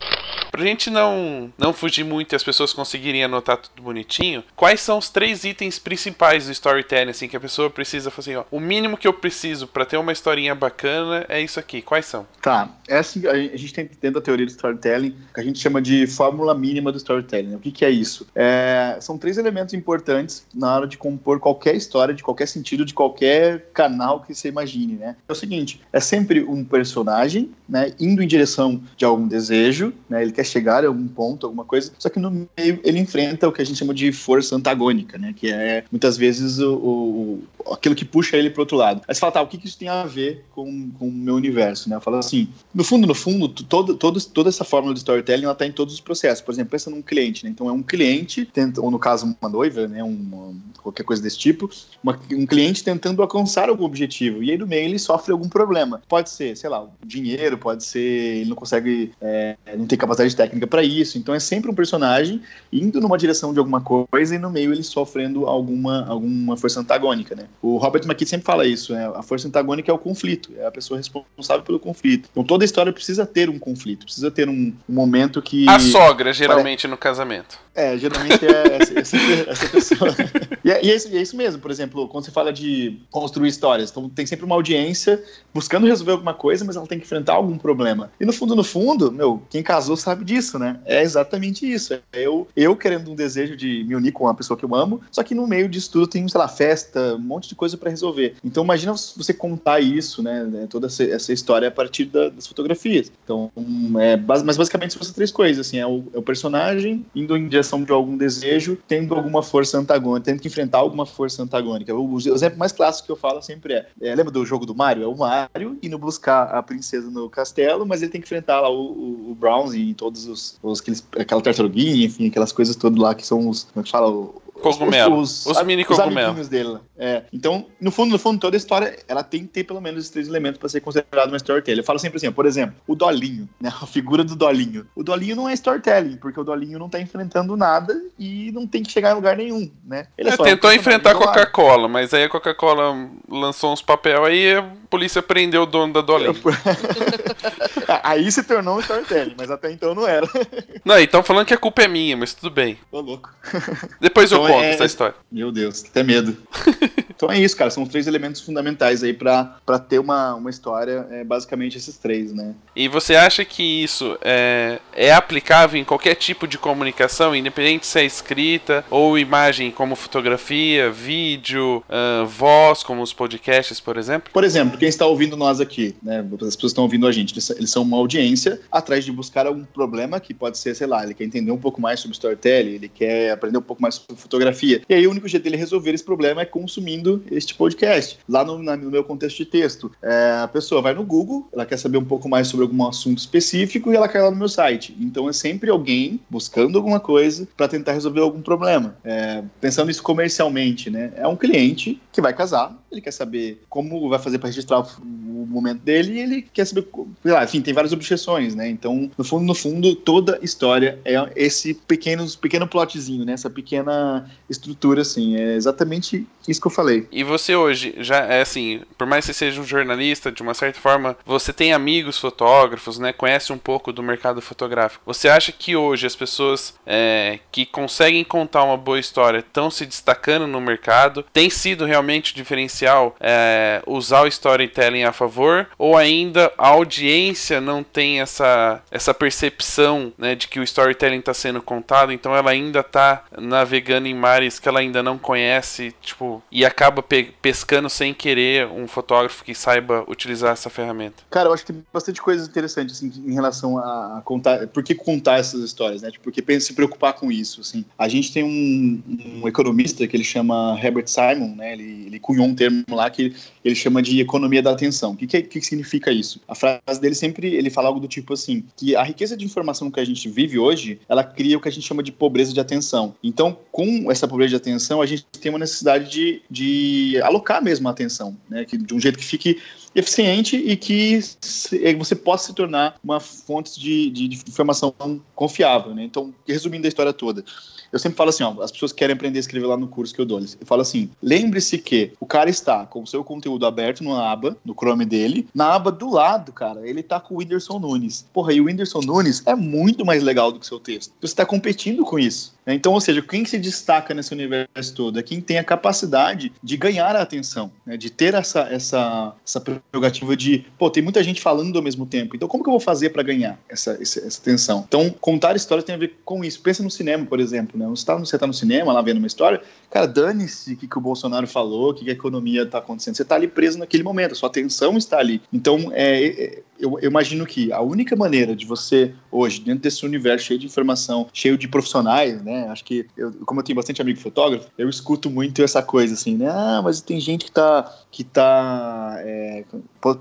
Pra gente não, não fugir muito e as pessoas conseguirem anotar tudo bonitinho, quais são os três itens principais do storytelling, assim, que a pessoa precisa fazer, assim, ó, o mínimo que eu preciso pra ter uma historinha bacana é isso aqui. Quais são? Tá, assim, a gente tem dentro da teoria do storytelling, que a gente chama de fórmula mínima do storytelling. O que, que é isso? É, são três elementos importantes na hora de compor qualquer história, de qualquer sentido, de qualquer canal que você imagine, né? É o seguinte, é sempre um personagem, né, indo em direção de algum desejo, né, ele quer chegar a algum ponto, alguma coisa, só que no meio ele enfrenta o que a gente chama de força antagônica, né, que é muitas vezes o, o- aquilo que puxa ele para outro lado. Aí você fala, tá, o que, que isso tem a ver com, com o meu universo, né? Eu falo assim, no fundo, no fundo, todo, todo, toda essa fórmula do storytelling, ela tá em todos os processos. Por exemplo, pensa num cliente, né? Então é um cliente, tenta, ou no caso uma noiva, né? Uma, qualquer coisa desse tipo, uma- um cliente tentando alcançar algum objetivo. E aí no meio ele sofre algum problema. Pode ser, sei lá, dinheiro, pode ser, ele não consegue, é, não tem capacidade técnica para isso. Então é sempre um personagem indo numa direção de alguma coisa e no meio ele sofrendo alguma, alguma força antagônica, né? O Robert McKee sempre fala isso, né? A força antagônica é o conflito, é a pessoa responsável pelo conflito. Então toda história precisa ter um conflito, precisa ter um, um momento que. A sogra, geralmente, no casamento. É, geralmente é essa, essa, essa pessoa. E é, e é isso, é isso mesmo, por exemplo, quando você fala de construir histórias, então tem sempre uma audiência buscando resolver alguma coisa, mas ela tem que enfrentar algum problema. E no fundo, no fundo, meu, quem casou sabe disso, né? É exatamente isso. É eu, eu querendo um desejo de me unir com uma pessoa que eu amo, só que no meio disso tudo tem, sei lá, festa, um monte de coisa pra resolver. Então imagina você contar isso, né? né, Toda essa, história a partir da- das fotografias. Então, é, mas basicamente são essas três coisas, assim, é o, é o personagem indo em direção de algum desejo, tendo alguma força antagônica, tendo que enfrentar alguma força antagônica. O, o exemplo mais clássico que eu falo sempre é, é, lembra do jogo do Mario? É o Mario indo buscar a princesa no castelo, mas ele tem que enfrentar lá o, o, o Browns e todos os, os aqueles, aquela tartaruguinha, enfim, aquelas coisas todas lá que são os, como é que fala? Cogumelo. Os mini os cogumelo. amiguinhos dele. lá. É. Então, no fundo, no fundo, toda a história, ela tem que ter pelo menos esses três elementos para ser considerado uma storytelling. Eu falo sempre assim, ó, por exemplo, o Dolinho, né? A figura do Dolinho. O Dolinho não é storytelling, porque o Dolinho não tá enfrentando nada e não tem que chegar em lugar nenhum, né? Ele É, um tentou enfrentar a. Coca-Cola, mas aí a Coca-Cola lançou uns papel aí polícia prendeu o dono da Dolly. Aí se tornou um storytelling, mas até então não era. Não, então falando que a culpa é minha, mas tudo bem. Tô louco. Depois eu Então conto é- essa história. Meu Deus, até medo. Então é isso, cara. São três elementos fundamentais aí pra, pra ter uma, uma história. É basicamente esses três, né? E você acha que isso é, é aplicável em qualquer tipo de comunicação, independente se é escrita ou imagem, como fotografia, vídeo, uh, voz, como os podcasts, por exemplo? Por exemplo, quem está ouvindo nós aqui, né? As pessoas estão ouvindo a gente, eles são uma audiência atrás de buscar algum problema que pode ser, sei lá, ele quer entender um pouco mais sobre storytelling, ele quer aprender um pouco mais sobre fotografia. E aí o único jeito dele resolver esse problema é consumindo este podcast. Lá no, na, no meu contexto de texto, é, a pessoa vai no Google, ela quer saber um pouco mais sobre algum assunto específico e ela cai lá no meu site. Então é sempre alguém buscando alguma coisa para tentar resolver algum problema. É, pensando isso comercialmente, né? É um cliente que vai casar, ele quer saber como vai fazer para registrar o, o, momento dele e ele quer saber, sei lá, enfim, tem várias objeções, né? Então, no fundo, no fundo, toda história é esse pequeno, pequeno plotzinho, né? Essa pequena estrutura, assim. É exatamente isso que eu falei. E você hoje, já é assim, por mais que você seja um jornalista, de uma certa forma, você tem amigos fotógrafos, né? Conhece um pouco do mercado fotográfico. Você acha que hoje as pessoas é, que conseguem contar uma boa história estão se destacando no mercado? Tem sido realmente diferencial é, usar o storytelling a favor? Ou ainda a audiência não tem essa, essa percepção né, de que o storytelling está sendo contado, então ela ainda está navegando em mares que ela ainda não conhece, tipo, e acaba pe pescando sem querer um fotógrafo que saiba utilizar essa ferramenta? Cara, eu acho que tem bastante coisas interessantes assim, em relação a contar, por que contar essas histórias, né? Tipo, porque se preocupar com isso, assim. A gente tem um, um economista que ele chama Herbert Simon, né? Ele, ele cunhou um termo lá que ele chama de economia da atenção. O que, que, que significa isso? A frase dele sempre ele fala algo do tipo assim, que a riqueza de informação que a gente vive hoje, ela cria o que a gente chama de pobreza de atenção. Então, com essa pobreza de atenção, a gente tem uma necessidade de, de alocar mesmo a atenção, né? Que, de um jeito que fique eficiente e que você possa se tornar uma fonte de, de informação confiável. Né? Então, resumindo a história toda, eu sempre falo assim, ó, as pessoas querem aprender a escrever lá no curso que eu dou. Eu falo assim, lembre-se que o cara está com o seu conteúdo aberto numa aba, no Chrome dele, na aba do lado, cara, ele tá com o Whindersson Nunes. Porra, e o Whindersson Nunes é muito mais legal do que o seu texto. Você está competindo com isso. Então, ou seja, quem se destaca nesse universo todo é quem tem a capacidade de ganhar a atenção, né? de ter essa, essa, essa prerrogativa de, pô, tem muita gente falando ao mesmo tempo, então como que eu vou fazer para ganhar essa, essa, essa, atenção? Então, contar histórias tem a ver com isso. Pensa no cinema, por exemplo, né? Você está você tá no cinema lá vendo uma história, cara, dane-se o que, que o Bolsonaro falou, o que, que a economia está acontecendo. Você está ali preso naquele momento, a sua atenção está ali. Então, é, é eu, eu, imagino que a única maneira de você, hoje, dentro desse universo cheio de informação, cheio de profissionais, né? Acho que, eu, como eu tenho bastante amigo fotógrafo, eu escuto muito essa coisa assim, né? Ah, mas tem gente que tá, que tá é,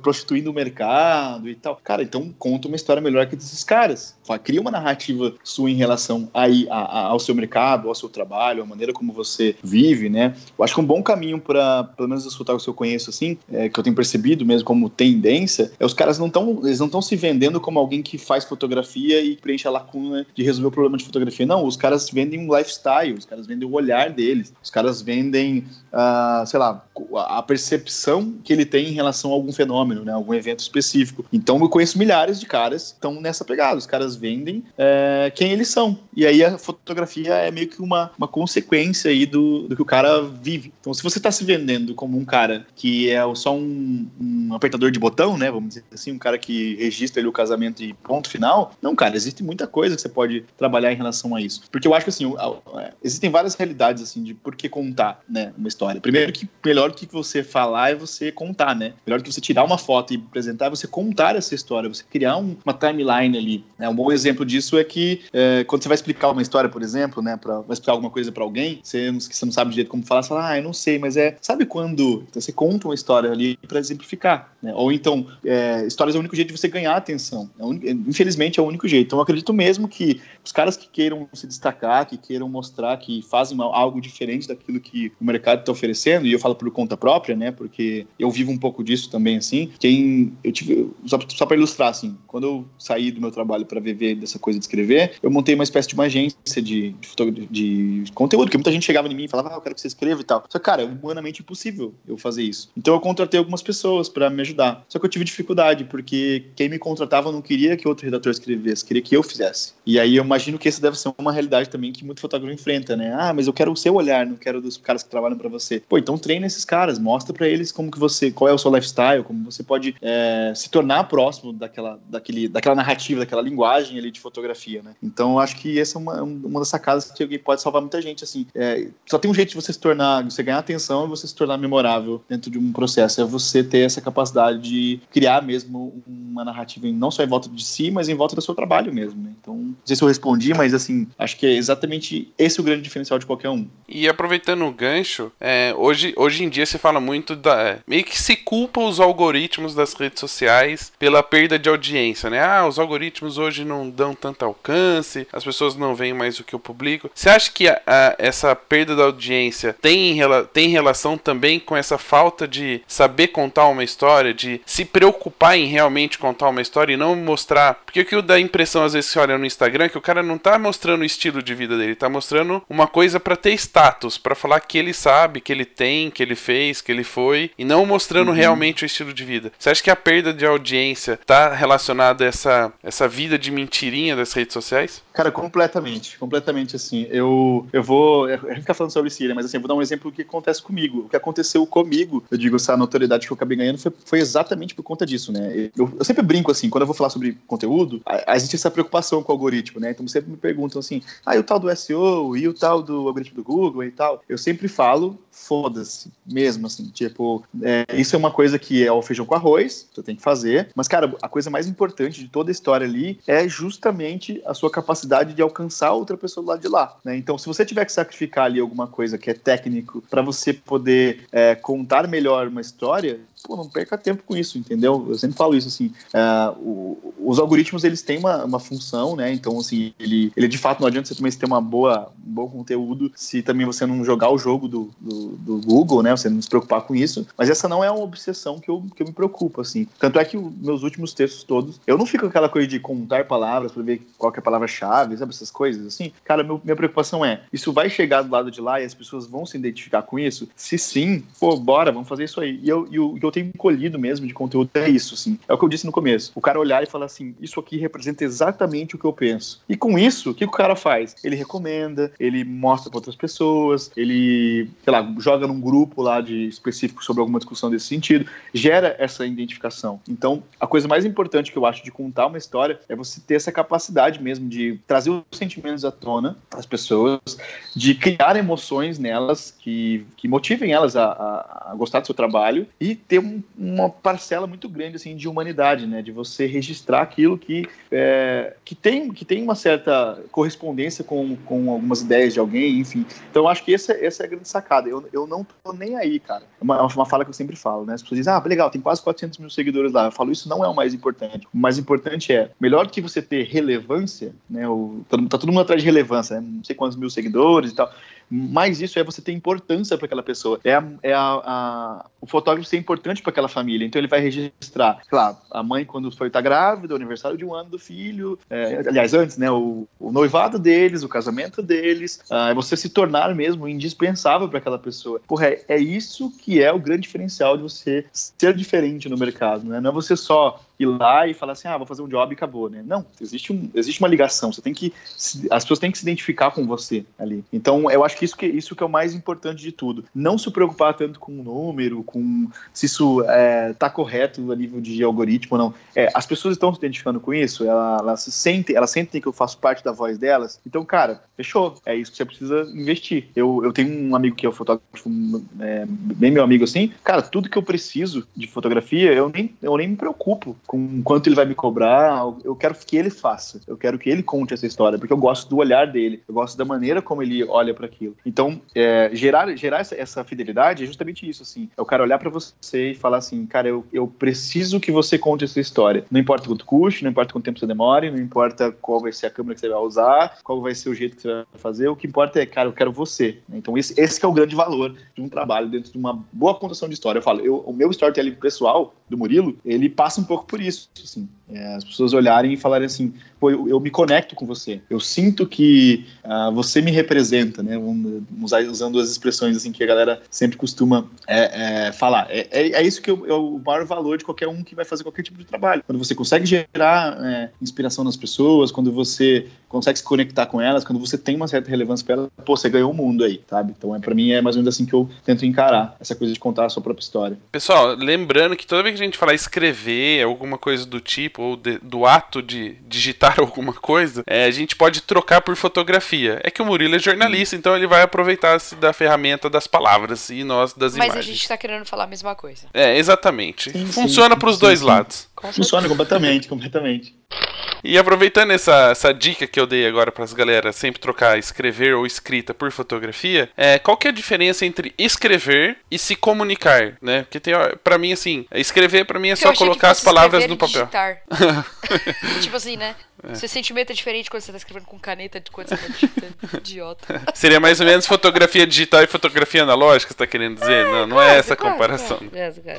prostituindo o mercado e tal. Cara, então conta uma história melhor que desses caras. Cria uma narrativa sua em relação aí ao seu mercado, ao seu trabalho, a maneira como você vive, né? Eu acho que um bom caminho para, pelo menos os fotógrafos que eu conheço, assim, é, que eu tenho percebido mesmo como tendência, é os caras não estão eles não estão se vendendo como alguém que faz fotografia e preenche a lacuna de resolver o problema de fotografia. Não, os caras vendem um lifestyle, os caras vendem o olhar deles, os caras vendem, uh, sei lá, a percepção que ele tem em relação a algum fenômeno, né, algum evento específico. Então eu conheço milhares de caras que estão nessa pegada. Os caras vendem é, quem eles são. E aí a fotografia é meio que uma, uma consequência aí do, do que o cara vive. Então se você está se vendendo como um cara que é só um, um apertador de botão, né, vamos dizer assim, um cara que registra ali o casamento e ponto final. Não, cara, existe muita coisa que você pode trabalhar em relação a isso. Porque eu acho que, assim, é, existem várias realidades, assim, de por que contar, né, uma história. Primeiro que melhor que você falar é você contar, né? Melhor que você tirar uma foto e apresentar é você contar essa história, você criar um, uma timeline ali. Né? Um bom exemplo disso é que é, quando você vai explicar uma história, por exemplo, né, pra, vai explicar alguma coisa para alguém, você, você não sabe direito como falar, você fala, ah, eu não sei, mas é. Sabe quando então, você conta uma história ali para exemplificar, né? Ou então, é, histórias é o único jeito de você ganhar atenção. É infelizmente é o único jeito. Então eu acredito mesmo que os caras que queiram se destacar, que queiram mostrar que fazem algo diferente daquilo que o mercado está oferecendo, e eu falo por conta própria, né? Porque eu vivo um pouco disso também, assim. Quem eu tive só, só para ilustrar, assim, quando eu saí do meu trabalho para viver dessa coisa de escrever, eu montei uma espécie de uma agência de, de, de conteúdo, que muita gente chegava em mim e falava, ah, eu quero que você escreva e tal. Só que, cara, é humanamente impossível eu fazer isso. Então eu contratei algumas pessoas para me ajudar. Só que eu tive dificuldade, porque quem me contratava não queria que outro redator escrevesse, queria que eu fizesse. E aí eu imagino que essa deve ser uma realidade também que muito fotógrafo enfrenta, né? Ah, mas eu quero o seu olhar, não quero dos caras que trabalham para você. Pô, então treina esses caras, mostra para eles como que você, qual é o seu lifestyle, como você pode é, se tornar próximo daquela, daquele, daquela narrativa, daquela linguagem ali de fotografia, né? Então acho que essa é uma, uma das sacadas que alguém pode salvar muita gente, assim. É, só tem um jeito de você se tornar, você ganhar atenção e você se tornar memorável dentro de um processo, é você ter essa capacidade de criar mesmo uma narrativa não só em volta de si, mas em volta do seu trabalho mesmo, né? Então, não sei se eu respondi, mas assim, acho que é exatamente esse o grande diferencial de qualquer um. E aproveitando o gancho, é, hoje, hoje em dia se fala muito da. É, meio que se culpa os algoritmos das redes sociais pela perda de audiência, né? Ah, os algoritmos hoje não dão tanto alcance, as pessoas não veem mais o que eu publico. Você acha que a, a, essa perda da audiência tem, tem relação também com essa falta de saber contar uma história, de se preocupar em realmente contar uma história e não mostrar. Porque o que dá impressão, às vezes, se olha no Instagram, é que o cara não tá mostrando o estilo de vida dele, tá mostrando uma coisa para ter status, para falar que ele sabe, que ele tem, que ele fez, que ele foi, e não mostrando uhum. realmente o estilo de vida. Você acha que a perda de audiência tá relacionada a essa, essa vida de mentirinha das redes sociais? Cara, completamente, completamente assim. Eu, eu vou. A gente tá falando sobre Síria, mas assim, eu vou dar um exemplo do que acontece comigo. O que aconteceu comigo, eu digo, essa notoriedade que eu acabei ganhando foi, foi exatamente por conta disso, né? Eu, eu sempre brinco assim, quando eu vou falar sobre conteúdo, a, existe essa preocupação com o algoritmo, né? Então sempre me perguntam assim, ah, e o tal do SEO, e o tal do algoritmo do Google e tal. Eu sempre falo, foda-se, mesmo assim, tipo, é, isso é uma coisa que é o feijão com arroz, você tem que fazer, mas, cara, a coisa mais importante de toda a história ali é justamente a sua capacidade de alcançar outra pessoa do lado de lá, né? Então, se você tiver que sacrificar ali alguma coisa que é técnico para você poder é, contar melhor uma história, pô, não perca tempo com isso, entendeu? Eu sempre falo isso, assim, uh, o, os algoritmos, eles têm uma, uma função, né, então, assim, ele, ele de fato não adianta você também ter uma boa, um bom conteúdo se também você não jogar o jogo do, do, do, Google, né, você não se preocupar com isso, mas essa não é uma obsessão que eu, que eu me preocupo, assim, tanto é que meus últimos textos todos, eu não fico com aquela coisa de contar palavras para ver qual é a palavra-chave, sabe, essas coisas, assim, cara, meu, minha preocupação é, isso vai chegar do lado de lá e as pessoas vão se identificar com isso? Se sim, pô, bora, vamos fazer isso aí. E eu, e o que eu tenho colhido mesmo de conteúdo é isso, assim. É o que eu disse no começo. O cara olhar e falar assim, isso aqui representa exatamente o que eu penso. E com isso, o que o cara faz? Ele recomenda, ele mostra para outras pessoas, ele, sei lá, joga num grupo lá de específico sobre alguma discussão desse sentido, gera essa identificação. Então, a coisa mais importante que eu acho de contar uma história é você ter essa capacidade mesmo de trazer os sentimentos à tona às pessoas, de criar emoções nelas que, que motivem elas a, a, a gostar do seu trabalho e ter uma parcela muito grande assim de humanidade, né? De você registrar aquilo que é, que tem que tem uma certa correspondência com, com algumas ideias de alguém, enfim. Então acho que essa, essa é a grande sacada. Eu, eu não tô nem aí, cara. É uma, uma fala que eu sempre falo, né? As pessoas dizem, ah, legal, tem quase 400 mil seguidores lá. Eu falo, isso não é o mais importante. O mais importante é, melhor que você ter relevância, né? O, tá, todo mundo atrás de relevância, né? Não sei quantos mil seguidores e tal mais isso é você ter importância para aquela pessoa. É, é a, a, o fotógrafo ser importante para aquela família. Então ele vai registrar, claro, a mãe quando foi estar tá grávida, o aniversário de um ano do filho, é, aliás, antes, né, o, o, noivado deles, o casamento deles, é você se tornar mesmo indispensável para aquela pessoa. Porra, é, é, isso que é o grande diferencial de você ser diferente no mercado, né? Não é você só ir lá e falar assim, ah, vou fazer um job e acabou, né? Não, existe, um, existe uma ligação, você tem que, as pessoas têm que se identificar com você ali. Então, eu acho que isso que, isso que é o mais importante de tudo. Não se preocupar tanto com o número, com se isso é, tá correto a nível de algoritmo ou não. É, as pessoas estão se identificando com isso, elas, se sentem, elas sentem que eu faço parte da voz delas. Então, cara, fechou. É isso que você precisa investir. Eu, eu tenho um amigo que é um fotógrafo, é, bem meu amigo assim. Cara, tudo que eu preciso de fotografia, eu nem, eu nem me preocupo com quanto ele vai me cobrar. Eu quero que ele faça. Eu quero que ele conte essa história, porque eu gosto do olhar dele. Eu gosto da maneira como ele olha para aquilo. Então, é, gerar, gerar essa, essa, fidelidade é justamente isso, assim. É o cara olhar para você e falar assim, cara, eu, eu preciso que você conte essa história. Não importa quanto custe, não importa quanto tempo você demore, não importa qual vai ser a câmera que você vai usar, qual vai ser o jeito que você vai fazer. O que importa é, cara, eu quero você. Então, esse, esse é o grande valor de um trabalho dentro de uma boa contação de história. Eu falo, eu, o meu storytelling pessoal, do Murilo, ele passa um pouco por isso, assim. É, as pessoas olharem e falarem assim, pô, eu, eu, me conecto com você. Eu sinto que uh, você me representa, né? Vamos usar, usando as expressões assim que a galera sempre costuma é, é, falar. É, é, isso que é o maior valor de qualquer um que vai fazer qualquer tipo de trabalho. Quando você consegue gerar é, inspiração nas pessoas, quando você consegue se conectar com elas, quando você tem uma certa relevância para elas, pô, você ganhou o mundo aí, sabe? Então, é, para mim, é mais ou menos assim que eu tento encarar essa coisa de contar a sua própria história. Pessoal, lembrando que toda vez que a gente falar escrever, alguma coisa do tipo, ou de, do ato de digitar alguma coisa, é, a gente pode trocar por fotografia. É que o Murilo é jornalista, então ele vai aproveitar-se da ferramenta das palavras e nós das Mas imagens. a gente tá querendo falar a mesma coisa. É, exatamente. Sim, Funciona pros sim, dois sim. lados. Com Funciona completamente, completamente. E aproveitando essa, essa dica que eu dei agora para as galera sempre trocar escrever ou escrita por fotografia, é, qual que é a diferença entre escrever e se comunicar, né? Porque tem, ó, pra mim assim, escrever pra mim é Eu só colocar as palavras no papel. tipo assim, né? Seu sentimento é diferente quando você tá escrevendo com caneta de quando você tá digitando. Idiota. Seria mais ou menos fotografia digital e fotografia analógica, você tá querendo dizer? Não, não é essa a comparação.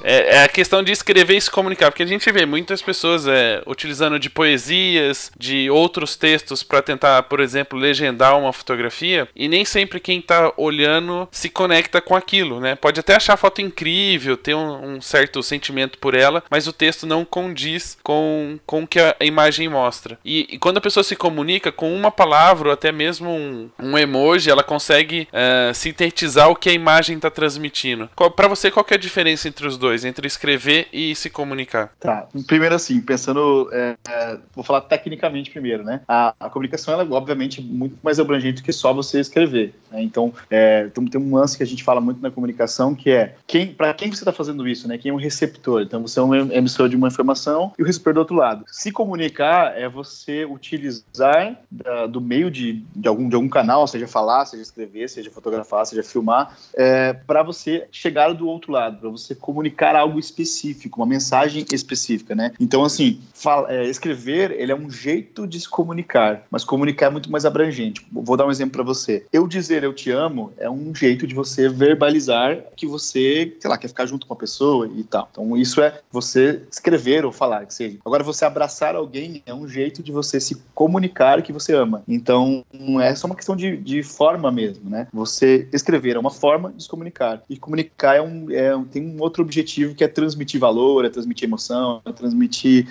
É, é a questão de escrever e se comunicar, porque a gente vê muitas pessoas é, utilizando de poesias, de outros textos para tentar, por exemplo, legendar uma fotografia, e nem sempre quem tá olhando se conecta com aquilo, né? Pode até achar a foto incrível, ter um, um certo sentimento por ela, mas o texto não condiz com, com o que a imagem mostra. E, e quando a pessoa se comunica com uma palavra ou até mesmo um, um emoji, ela consegue é, sintetizar o que a imagem está transmitindo. Para você, qual é a diferença entre os dois, entre escrever e se comunicar? Tá. Primeiro, assim, pensando. é, é, vou falar tecnicamente primeiro, né? A, a comunicação, ela é obviamente muito mais abrangente do que só você escrever. né? Então, é, tem, tem um lance que a gente fala muito na comunicação que é quem, para quem você está fazendo isso, né? Quem é o receptor. Então, você é um emissor de uma informação e o receptor do outro lado. Se comunicar é você utilizar da- do meio de, de, algum, de algum canal, seja falar, seja escrever, seja fotografar, seja filmar, é, para você chegar do outro lado, para você comunicar algo específico, uma mensagem específica, né? Então, assim, fala- é, escrever, ele é um jeito de se comunicar, mas comunicar é muito mais abrangente. Vou dar um exemplo para você. Eu dizer eu te amo é um jeito de você verbalizar que você, sei lá, quer ficar junto com a pessoa e tal. Então, isso é você escrever ou falar, que seja. Agora, você abraçar alguém é um jeito de você se comunicar que você ama. Então, é só uma questão de, de forma mesmo, né? Você escrever é uma forma de se comunicar. E comunicar é um, é, tem um outro objetivo que é transmitir valor, é transmitir emoção, é transmitir,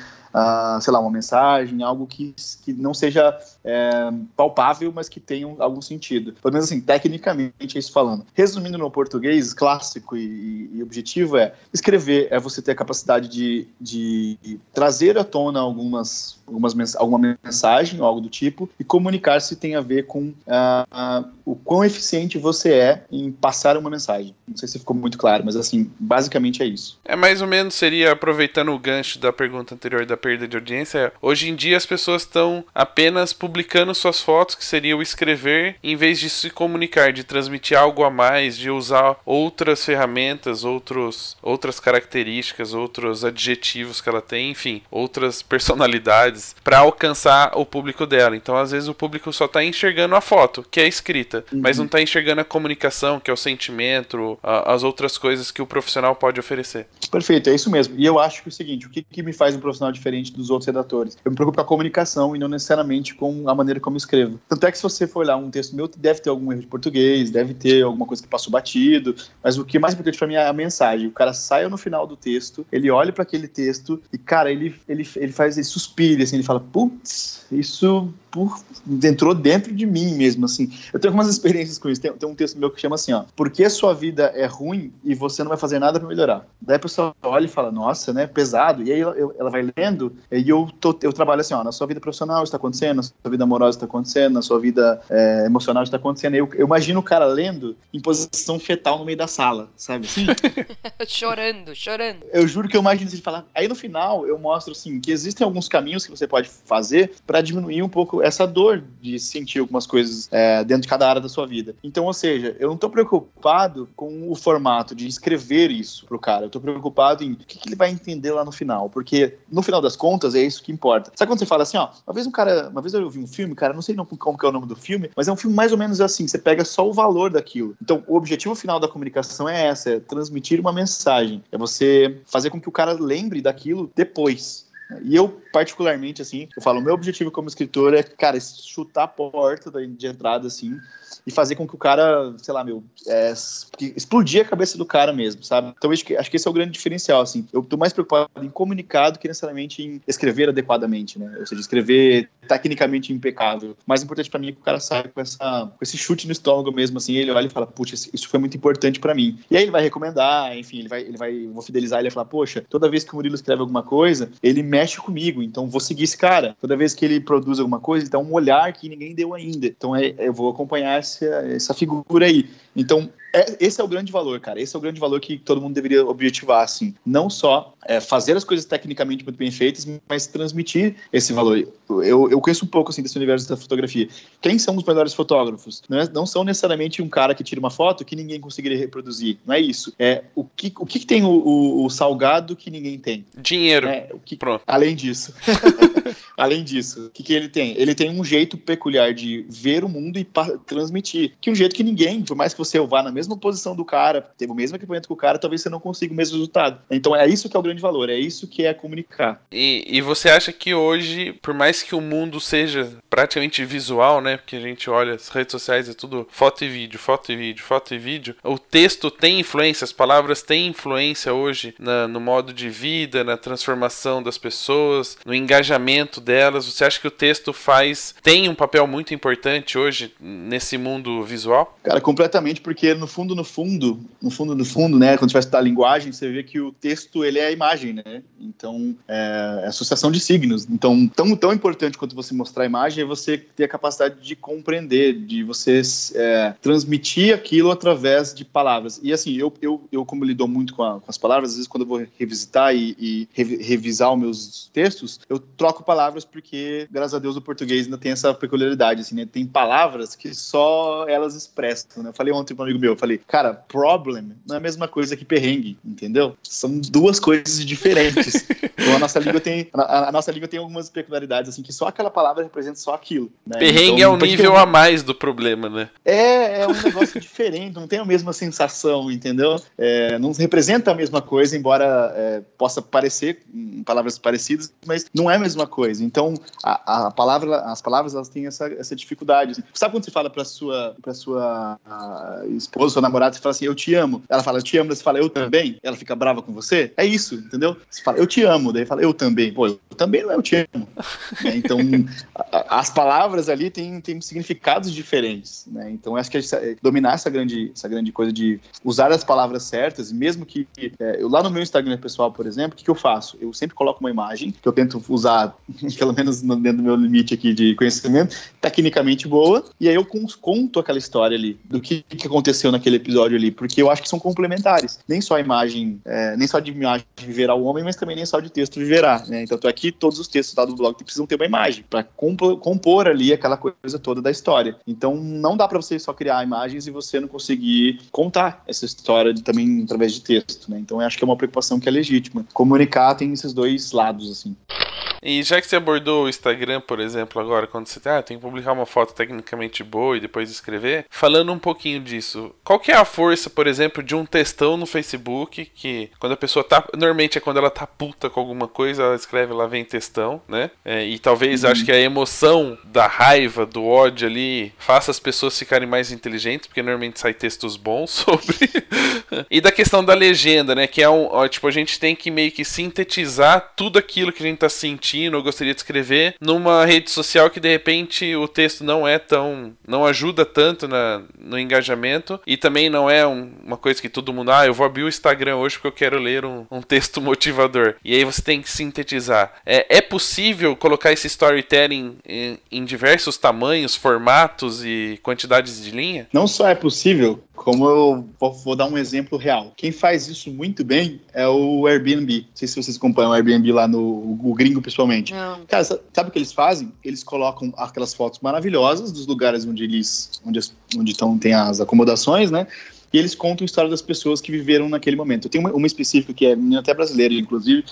sei lá, uma mensagem, algo que, que não seja é, palpável, mas que tenha um- algum sentido. Pelo menos assim, tecnicamente é isso falando. Resumindo no português clássico e, e objetivo é escrever é você ter a capacidade de, de trazer à tona algumas, algumas alguma mensagem ou algo do tipo e comunicar se tem a ver com ah, ah, o quão eficiente você é em passar uma mensagem. Não sei se ficou muito claro, mas assim, basicamente é isso. É mais ou menos, seria aproveitando o gancho da pergunta anterior da perda de audiência. Hoje em dia as pessoas estão apenas publicando suas fotos, que seria o escrever, em vez de se comunicar, de transmitir algo a mais, de usar outras ferramentas, outros, outras características, outros adjetivos que ela tem, enfim, outras personalidades para alcançar o público dela. Então, às vezes o público só está enxergando a foto, que é escrita, mas não está enxergando a comunicação, que é o sentimento, a- as outras coisas que o profissional pode oferecer. Perfeito, é isso mesmo. E eu acho que é o seguinte, o que, que me faz um profissional diferente dos outros redatores? Eu me preocupo com a comunicação e não necessariamente com a maneira como eu escrevo. Tanto é que se você for olhar um texto meu, deve ter algum erro de português, deve ter alguma coisa que passou batido, mas o que é mais importante pra mim é a mensagem. O cara saia no final do texto, ele olha para aquele texto e, cara, ele, ele, ele faz, ele suspira, assim, ele fala, putz, isso por, entrou dentro de mim mesmo, assim. Eu tenho algumas experiências com isso. Tem, tem um texto meu que chama assim, ó, por que sua vida é ruim e você não vai fazer nada para melhorar? Daí a pessoa olha e fala, nossa, né, pesado. E aí ela, eu- ela vai lendo e eu, tô, eu trabalho assim, ó, na sua vida profissional está acontecendo, na sua vida amorosa está acontecendo, na sua vida é, emocional está acontecendo. Eu, eu imagino o cara lendo em posição fetal no meio da sala, sabe? Assim, chorando, chorando. eu juro que eu imagino de falar. Aí no final eu mostro assim que existem alguns caminhos que você pode fazer para diminuir um pouco essa dor de sentir algumas coisas é, dentro de cada área da sua vida. Então, ou seja, eu não tô preocupado com o formato de escrever isso pro cara. Eu tô preocupado em o que, que ele vai entender lá no final, porque no final das contas é isso que importa. Sabe quando você fala assim, ó, uma vez um cara, uma vez eu vi um filme, cara, não sei não como que é o nome do filme, mas é um filme mais ou menos assim, você pega só o valor daquilo. Então, o objetivo final da comunicação é essa, é transmitir uma mensagem, é você fazer com que o cara lembre daquilo depois. E eu, particularmente, assim, eu falo, meu objetivo como escritor é, cara, chutar a porta de entrada, assim, e fazer com que o cara, sei lá, meu, é, explodir a cabeça do cara mesmo, sabe? Então acho que, acho que esse é o grande diferencial, assim. Eu tô mais preocupado em comunicar do que necessariamente em escrever adequadamente, né? Ou seja, escrever tecnicamente impecável. O mais importante para mim é que o cara saia com, essa, com esse chute no estômago mesmo, assim, ele olha e fala, putz, isso foi muito importante para mim. E aí ele vai recomendar, enfim, ele vai, ele vai, vou fidelizar ele e falar, poxa, toda vez que o Murilo escreve alguma coisa, ele mexe comigo, então vou seguir esse cara. Toda vez que ele produz alguma coisa, ele dá um olhar que ninguém deu ainda. Então é, eu vou acompanhar essa, essa figura aí. Então, é, esse é o grande valor, cara. Esse é o grande valor que todo mundo deveria objetivar, assim. Não só é, fazer as coisas tecnicamente muito bem feitas, mas transmitir esse valor. Eu, eu conheço um pouco, assim, desse universo da fotografia. Quem são os melhores fotógrafos? Não, é, não são necessariamente um cara que tira uma foto que ninguém conseguiria reproduzir. Não é isso. É o que, o que, tem o, o, o salgado que ninguém tem? Dinheiro. É, o que, Pronto. Além disso. além disso, o que, que ele tem? Ele tem um jeito peculiar de ver o mundo e transmitir. Que um jeito que ninguém, por mais que você vá na mesma mesma posição do cara, teve o mesmo equipamento que o cara, talvez você não consiga o mesmo resultado. Então é isso que é o grande valor, é isso que é comunicar. E, e você acha que hoje, por mais que o mundo seja praticamente visual, né? Porque a gente olha as redes sociais, é tudo foto e vídeo, foto e vídeo, foto e vídeo. O texto tem influência, as palavras têm influência hoje na, no modo de vida, na transformação das pessoas, no engajamento delas. Você acha que o texto faz, tem um papel muito importante hoje nesse mundo visual? Cara, completamente, porque no fundo, no fundo, no fundo, no fundo, né, quando você vai estudar a linguagem, você vê que o texto, ele é a imagem, né? Então, é, é associação de signos. Então, tão, tão importante quanto você mostrar a imagem é você ter a capacidade de compreender, de você é, transmitir aquilo através de palavras. E assim, eu, eu, eu como lido muito com, a, com as palavras, às vezes quando eu vou revisitar e, e revisar os meus textos, eu troco palavras porque, graças a Deus, o português ainda tem essa peculiaridade, assim, né? Tem palavras que só elas expressam, né? Eu falei ontem para um amigo meu, falei, cara, problem não é a mesma coisa que perrengue, entendeu? São duas coisas diferentes. então a nossa língua tem, a, a, nossa língua tem algumas peculiaridades assim que só aquela palavra representa só aquilo. Né? Perrengue então, é um nível a mais do problema, né? É, é um negócio diferente, não tem a mesma sensação, entendeu? É, não representa a mesma coisa, embora é, possa parecer em palavras parecidas, mas não é a mesma coisa. Então a, a palavra, as palavras elas têm essa, essa dificuldade. Assim. Sabe quando você fala para sua para sua esposa sua namorada, você fala assim, eu te amo. Ela fala, eu te amo, você fala, eu também. Ela fica brava com você. É isso, entendeu? Você fala, eu te amo. Daí fala, eu também. Pô, eu também não é eu te amo. né? Então, a, as palavras ali têm, têm significados diferentes. Né? Então, acho que dominar essa grande, essa grande coisa de usar as palavras certas, mesmo que. É, eu lá no meu Instagram pessoal, por exemplo, o que, que eu faço? Eu sempre coloco uma imagem que eu tento usar, pelo menos dentro do meu limite aqui de conhecimento, tecnicamente boa, e aí eu conto aquela história ali do que, que aconteceu naquele episódio ali, porque eu acho que são complementares. Nem só a imagem, é, nem só de imagem viverá o homem, mas também nem só de texto viverá, né? Então, aqui todos os textos lá do blog precisam ter uma imagem para compor, compor, ali aquela coisa toda da história. Então, não dá para você só criar imagens e você não conseguir contar essa história de, também através de texto, né? Então, eu acho que é uma preocupação que é legítima. Comunicar tem esses dois lados, assim. E já que você abordou o Instagram, por exemplo, agora, quando você ah, tem que publicar uma foto tecnicamente boa e depois escrever, falando um pouquinho disso, qual que é a força, por exemplo, de um textão no Facebook, que quando a pessoa tá. Normalmente é quando ela tá puta com alguma coisa, ela escreve lá vem textão, né? É, e talvez uhum. acho que a emoção da raiva, do ódio ali, faça as pessoas ficarem mais inteligentes, porque normalmente sai textos bons sobre. e da questão da legenda, né? Que é um. Ó, tipo, a gente tem que meio que sintetizar tudo aquilo que a gente tá sentindo sentindo ou gostaria de escrever numa rede social que de repente o texto não é tão. não ajuda tanto na, no engajamento e também não é um, uma coisa que todo mundo, ah, eu vou abrir o Instagram hoje porque eu quero ler um, um texto motivador. E aí você tem que sintetizar. É, é possível colocar esse storytelling em, em diversos tamanhos, formatos e quantidades de linha? Não só é possível, como eu vou, dar um exemplo real. Quem faz isso muito bem é o Airbnb. Não sei se vocês acompanham o Airbnb lá no o gringo, principalmente. Não. Cara, sabe o que eles fazem? Eles colocam aquelas fotos maravilhosas dos lugares onde eles onde, onde estão, tem as acomodações, né? E eles contam a história das pessoas que viveram naquele momento. Eu tenho uma, uma específica que é até brasileira, inclusive,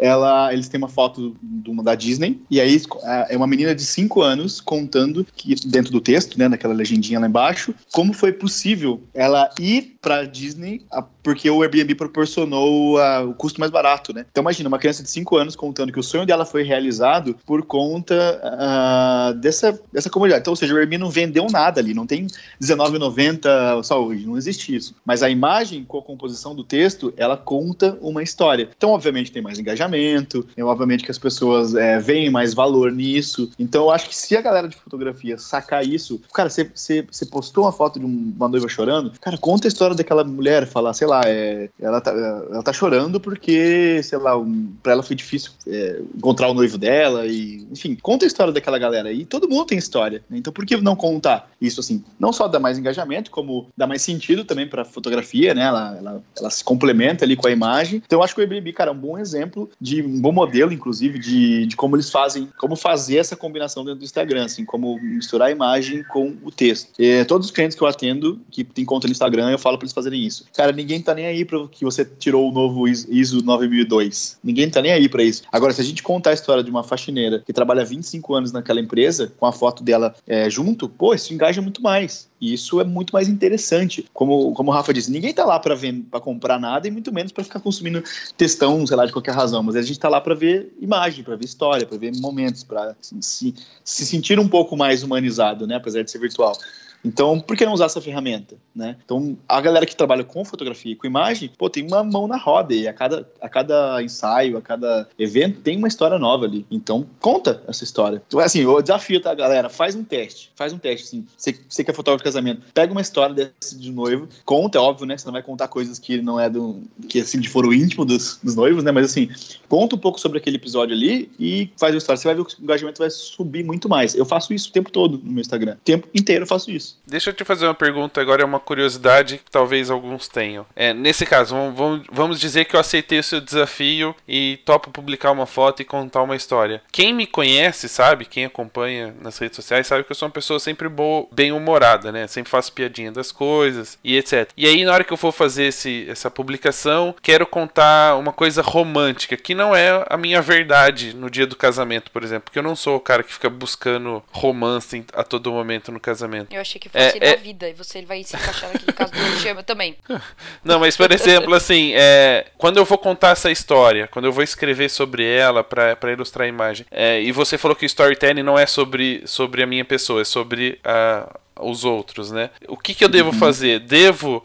ela, eles têm uma foto de uma da Disney, e aí é uma menina de 5 anos contando que, dentro do texto, né, naquela legendinha lá embaixo, como foi possível ela ir pra Disney porque o Airbnb proporcionou a- o custo mais barato, né? Então imagina, uma criança de 5 anos contando que o sonho dela foi realizado por conta ah, dessa, dessa comunidade. Então, ou seja, o Airbnb não vendeu nada ali, não tem R$19,90 só hoje, não existe isso. Mas a imagem com a composição do texto, ela conta uma história. Então, obviamente, tem mais engajamento, é, obviamente que as pessoas é, veem mais valor nisso. Então, eu acho que se a galera de fotografia sacar isso, cara, você, postou uma foto de um- uma noiva chorando, cara, conta a história daquela mulher, fala, sei lá, é, ela, tá, ela tá chorando porque, sei lá, um, pra ela foi difícil é, encontrar o noivo dela e, enfim, conta a história daquela galera. E todo mundo tem história, né? Então, por que não contar isso assim? Não só dá mais engajamento, como dá mais sentido também pra fotografia, né? Ela, ela, ela se complementa ali com a imagem. Então, eu acho que o Airbnb, cara, é um bom exemplo de um bom modelo, inclusive, de, de como eles fazem, como fazer essa combinação dentro do Instagram, assim, como misturar a imagem com o texto. E, todos os clientes que eu atendo, que tem conta no Instagram, eu falo pra eles fazerem isso. Cara, ninguém tá nem aí pra que você tirou o novo IS- ISO 9002. Ninguém tá nem aí pra isso. Agora, se a gente contar a história de uma faxineira que trabalha 25 anos naquela empresa, com a foto dela é, junto, pô, isso engaja muito mais. E isso é muito mais interessante. Como, como o Rafa disse, ninguém tá lá pra ver, para comprar nada e muito menos pra ficar consumindo textão, sei lá, de qualquer razão. Mas a gente tá lá pra ver imagem, pra ver história, pra ver momentos, pra se, se, se sentir um pouco mais humanizado, né? Apesar de ser virtual. Então, por que não usar essa ferramenta, né? Então, a galera que trabalha com fotografia e com imagem, pô, tem uma mão na roda e a cada, a cada ensaio, a cada evento tem uma história nova ali. Então, conta essa história. Então, assim, o desafio, tá, galera? Faz um teste. Faz um teste, assim. Você, você que é fotógrafo de casamento, pega uma história desse de noivo, conta, é óbvio, né? Você não vai contar coisas que não é do... que, assim, de foro íntimo dos, dos noivos, né? Mas, assim, conta um pouco sobre aquele episódio ali e faz uma história. Você vai ver que o engajamento vai subir muito mais. Eu faço isso o tempo todo no meu Instagram. O tempo inteiro eu faço isso. Deixa eu te fazer uma pergunta agora, é uma curiosidade que talvez alguns tenham. É, nesse caso, vamos, vamos, dizer que eu aceitei o seu desafio e topo publicar uma foto e contar uma história. Quem me conhece, sabe, quem acompanha nas redes sociais, sabe que eu sou uma pessoa sempre boa, bem-humorada, né? Sempre faço piadinha das coisas e etc. E aí, na hora que eu for fazer esse, essa publicação, quero contar uma coisa romântica, que não é a minha verdade no dia do casamento, por exemplo. Porque eu não sou o cara que fica buscando romance a todo momento no casamento. Eu achei que fosse É, é- na vida e você vai se encaixar naquele caso do chama também. Não, mas por exemplo, assim, é, quando eu vou contar essa história, quando eu vou escrever sobre ela pra pra ilustrar a imagem, é, e você falou que o storytelling não é sobre, sobre a minha pessoa, é sobre a- os outros, né? O que, que eu devo fazer? Devo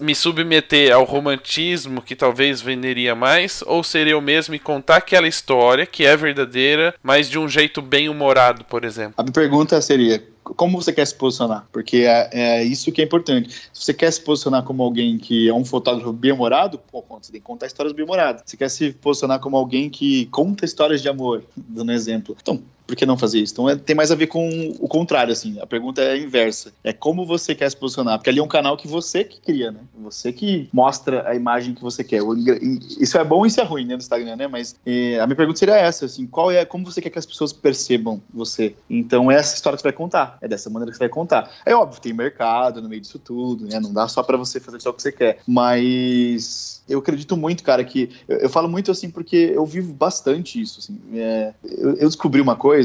me submeter ao romantismo que talvez venderia mais? Ou ser eu mesmo e contar aquela história que é verdadeira, mas de um jeito bem humorado, por exemplo? A minha pergunta seria: como você quer se posicionar? Porque é, é isso que é importante. Se você quer se posicionar como alguém que é um fotógrafo bem-humorado, pô, você tem que contar histórias bem-humoradas. Você quer se posicionar como alguém que conta histórias de amor, dando um exemplo. Então, por que não fazer isso? Então, é- tem mais a ver com o contrário, assim. A pergunta é a inversa. É como você quer se posicionar. Porque ali é um canal que você que cria, né? Você que mostra a imagem que você quer. Isso é bom e isso é ruim, né, no Instagram, né? Mas a minha pergunta seria essa, assim. Qual é, como você quer que as pessoas percebam você? Então, é essa história que você vai contar. É dessa maneira que você vai contar. É óbvio, tem mercado no meio disso tudo, né? Não dá só pra você fazer só o que você quer. Mas eu acredito muito, cara, que eu, eu falo muito assim porque eu vivo bastante isso. Assim. É, eu, eu descobri uma coisa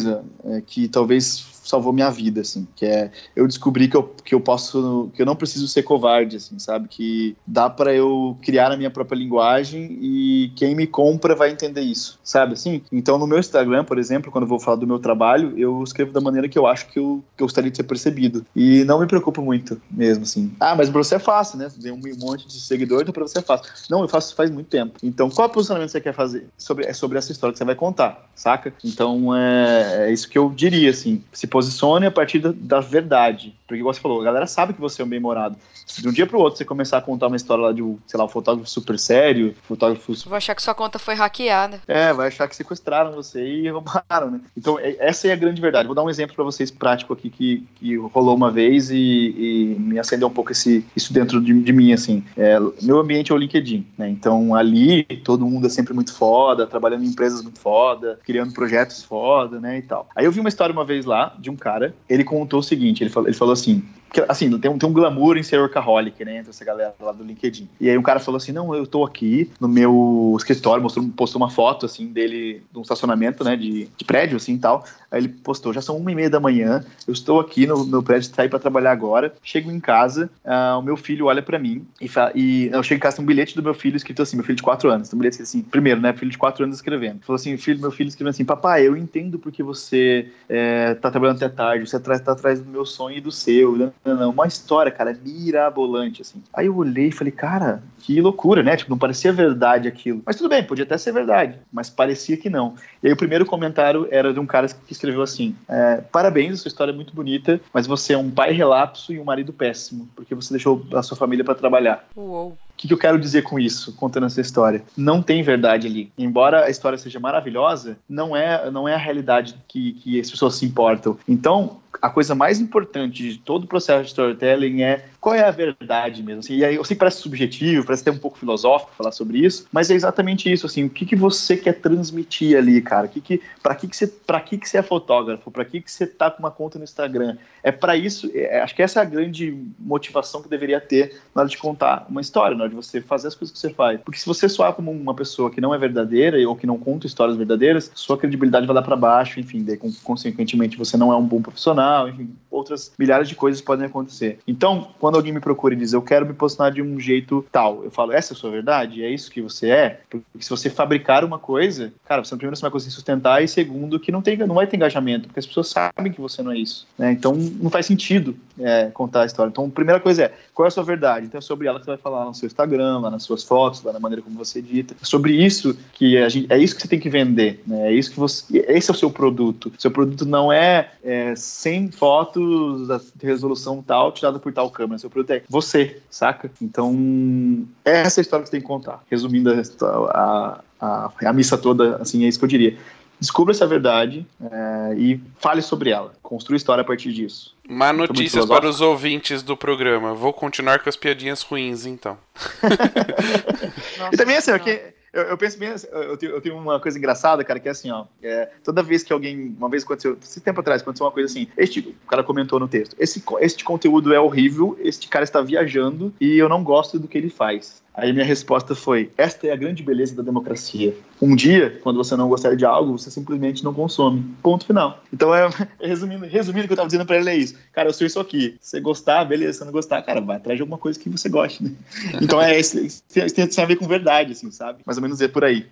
é, que talvez salvou minha vida, assim, que é eu descobri que eu, que eu posso, que eu não preciso ser covarde, assim, sabe? Que dá pra eu criar a minha própria linguagem e quem me compra vai entender isso, sabe? Assim, então no meu Instagram, por exemplo, quando eu vou falar do meu trabalho, eu escrevo da maneira que eu acho que eu, que eu gostaria de ser percebido e não me preocupo muito mesmo, assim. Ah, mas pra você é fácil, né? Tem um monte de seguidor, então pra você é fácil. Não, eu faço faz muito tempo. Então, qual posicionamento você quer fazer? Sobre, é sobre essa história que você vai contar, saca? Então, é, é isso que eu diria, assim. Se posicione a partir da, da verdade. Porque, igual você falou, a galera sabe que você é um bem-humorado. Se de um dia pro outro você começar a contar uma história lá de, um, sei lá, um fotógrafo super sério, fotógrafo Vou achar que sua conta foi hackeada. é, vai achar que sequestraram você e roubaram, né? Então, é- essa é a grande verdade. Vou dar um exemplo para vocês prático aqui que, que rolou uma vez e, e me acendeu um pouco esse, isso dentro de, de mim, assim. É, meu ambiente é o LinkedIn, né? Então, ali, todo mundo é sempre muito foda, trabalhando em empresas muito foda, criando projetos foda, né, e tal. Aí eu vi uma história uma vez lá, de um cara, ele contou o seguinte, ele falou, ele falou assim, que, assim, tem um, tem um glamour em ser workaholic, né? Entre essa galera lá do LinkedIn. E aí um cara falou assim: não, eu tô aqui no meu escritório, mostrou, postou uma foto, assim, dele, de um estacionamento, né? De, de prédio, assim e tal. Aí ele postou: já são uma e meia da manhã, eu estou aqui no meu prédio, saí para trabalhar agora. Chego em casa, uh, o meu filho olha para mim e, e eu chego em casa, tem um bilhete do meu filho escrito assim: meu filho de quatro anos. Tem um bilhete assim, primeiro, né? Filho de quatro anos escrevendo. Falou assim: filho, meu filho escrevendo assim: papai, eu entendo porque você é, tá trabalhando até tarde, você tá, tá atrás do meu sonho e do seu. Não. Uma história, cara, mirabolante, assim. Aí eu olhei e falei, cara, que loucura, né? Tipo, não parecia verdade aquilo. Mas tudo bem, podia até ser verdade, mas parecia que não. E aí o primeiro comentário era de um cara que escreveu assim: é, Parabéns, sua história é muito bonita, mas você é um pai relapso e um marido péssimo, porque você deixou a sua família para trabalhar. Uou. Que, que eu quero dizer com isso, contando essa história? Não tem verdade ali. Embora a história seja maravilhosa, não é, não é a realidade que, que as pessoas se importam. Então, a coisa mais importante de todo o processo de storytelling é qual é a verdade mesmo. Assim, e aí eu sei que parece subjetivo, parece até um pouco filosófico falar sobre isso, mas é exatamente isso. Assim, o que, que você quer transmitir ali, cara? Que que, para que, que você, para que, que você é fotógrafo? Para que, que você tá com uma conta no Instagram? É para isso. É, acho que essa é a grande motivação que deveria ter na hora de contar uma história, na hora de você fazer as coisas que você faz. Porque se você soar como uma pessoa que não é verdadeira ou que não conta histórias verdadeiras, sua credibilidade vai lá para baixo. Enfim, daí, consequentemente você não é um bom profissional. Enfim, outras milhares de coisas podem acontecer. Então, quando alguém me procura e diz eu quero me posicionar de um jeito tal, eu falo essa é a sua verdade, é isso que você é, porque se você fabricar uma coisa, cara, você primeiro você vai conseguir sustentar e segundo que não tem, não vai ter engajamento, porque as pessoas sabem que você não é isso, né? Então não faz sentido é, contar a história. Então, a primeira coisa é qual é a sua verdade. Então é sobre ela que você vai falar no seu Instagram, lá nas suas fotos, lá na maneira como você edita. É sobre isso que a gente, é isso que você tem que vender, né? É isso que você, esse é o seu produto. Seu produto não é, é 100 fotos de resolução tal tirada por tal câmera. Seu produto é você, saca? Então essa é a história que você tem que contar. Resumindo a, a, a missa toda, assim, é isso que eu diria descubra essa verdade é, e fale sobre ela. Construa história a partir disso. Má notícias para os ouvintes do programa. Vou continuar com as piadinhas ruins, então. Nossa, e também assim, okay, eu, eu, penso bem, assim, eu tenho, eu tenho, uma coisa engraçada, cara, que é assim, ó. É, toda vez que alguém, uma vez aconteceu, esse tempo atrás, aconteceu uma coisa assim, este, o cara comentou no texto, esse, este conteúdo é horrível, este cara está viajando e eu não gosto do que ele faz. Aí minha resposta foi: esta é a grande beleza da democracia. Um dia, quando você não gostar de algo, você simplesmente não consome. Ponto final. Então, é, resumindo, resumindo o que eu tava dizendo para ele é isso. Cara, eu sou isso aqui. Se você gostar, beleza. Se não gostar, cara, vai atrás de alguma coisa que você goste, né? Então, é isso tem, tem a ver com verdade, assim, sabe? Mais ou menos é por aí.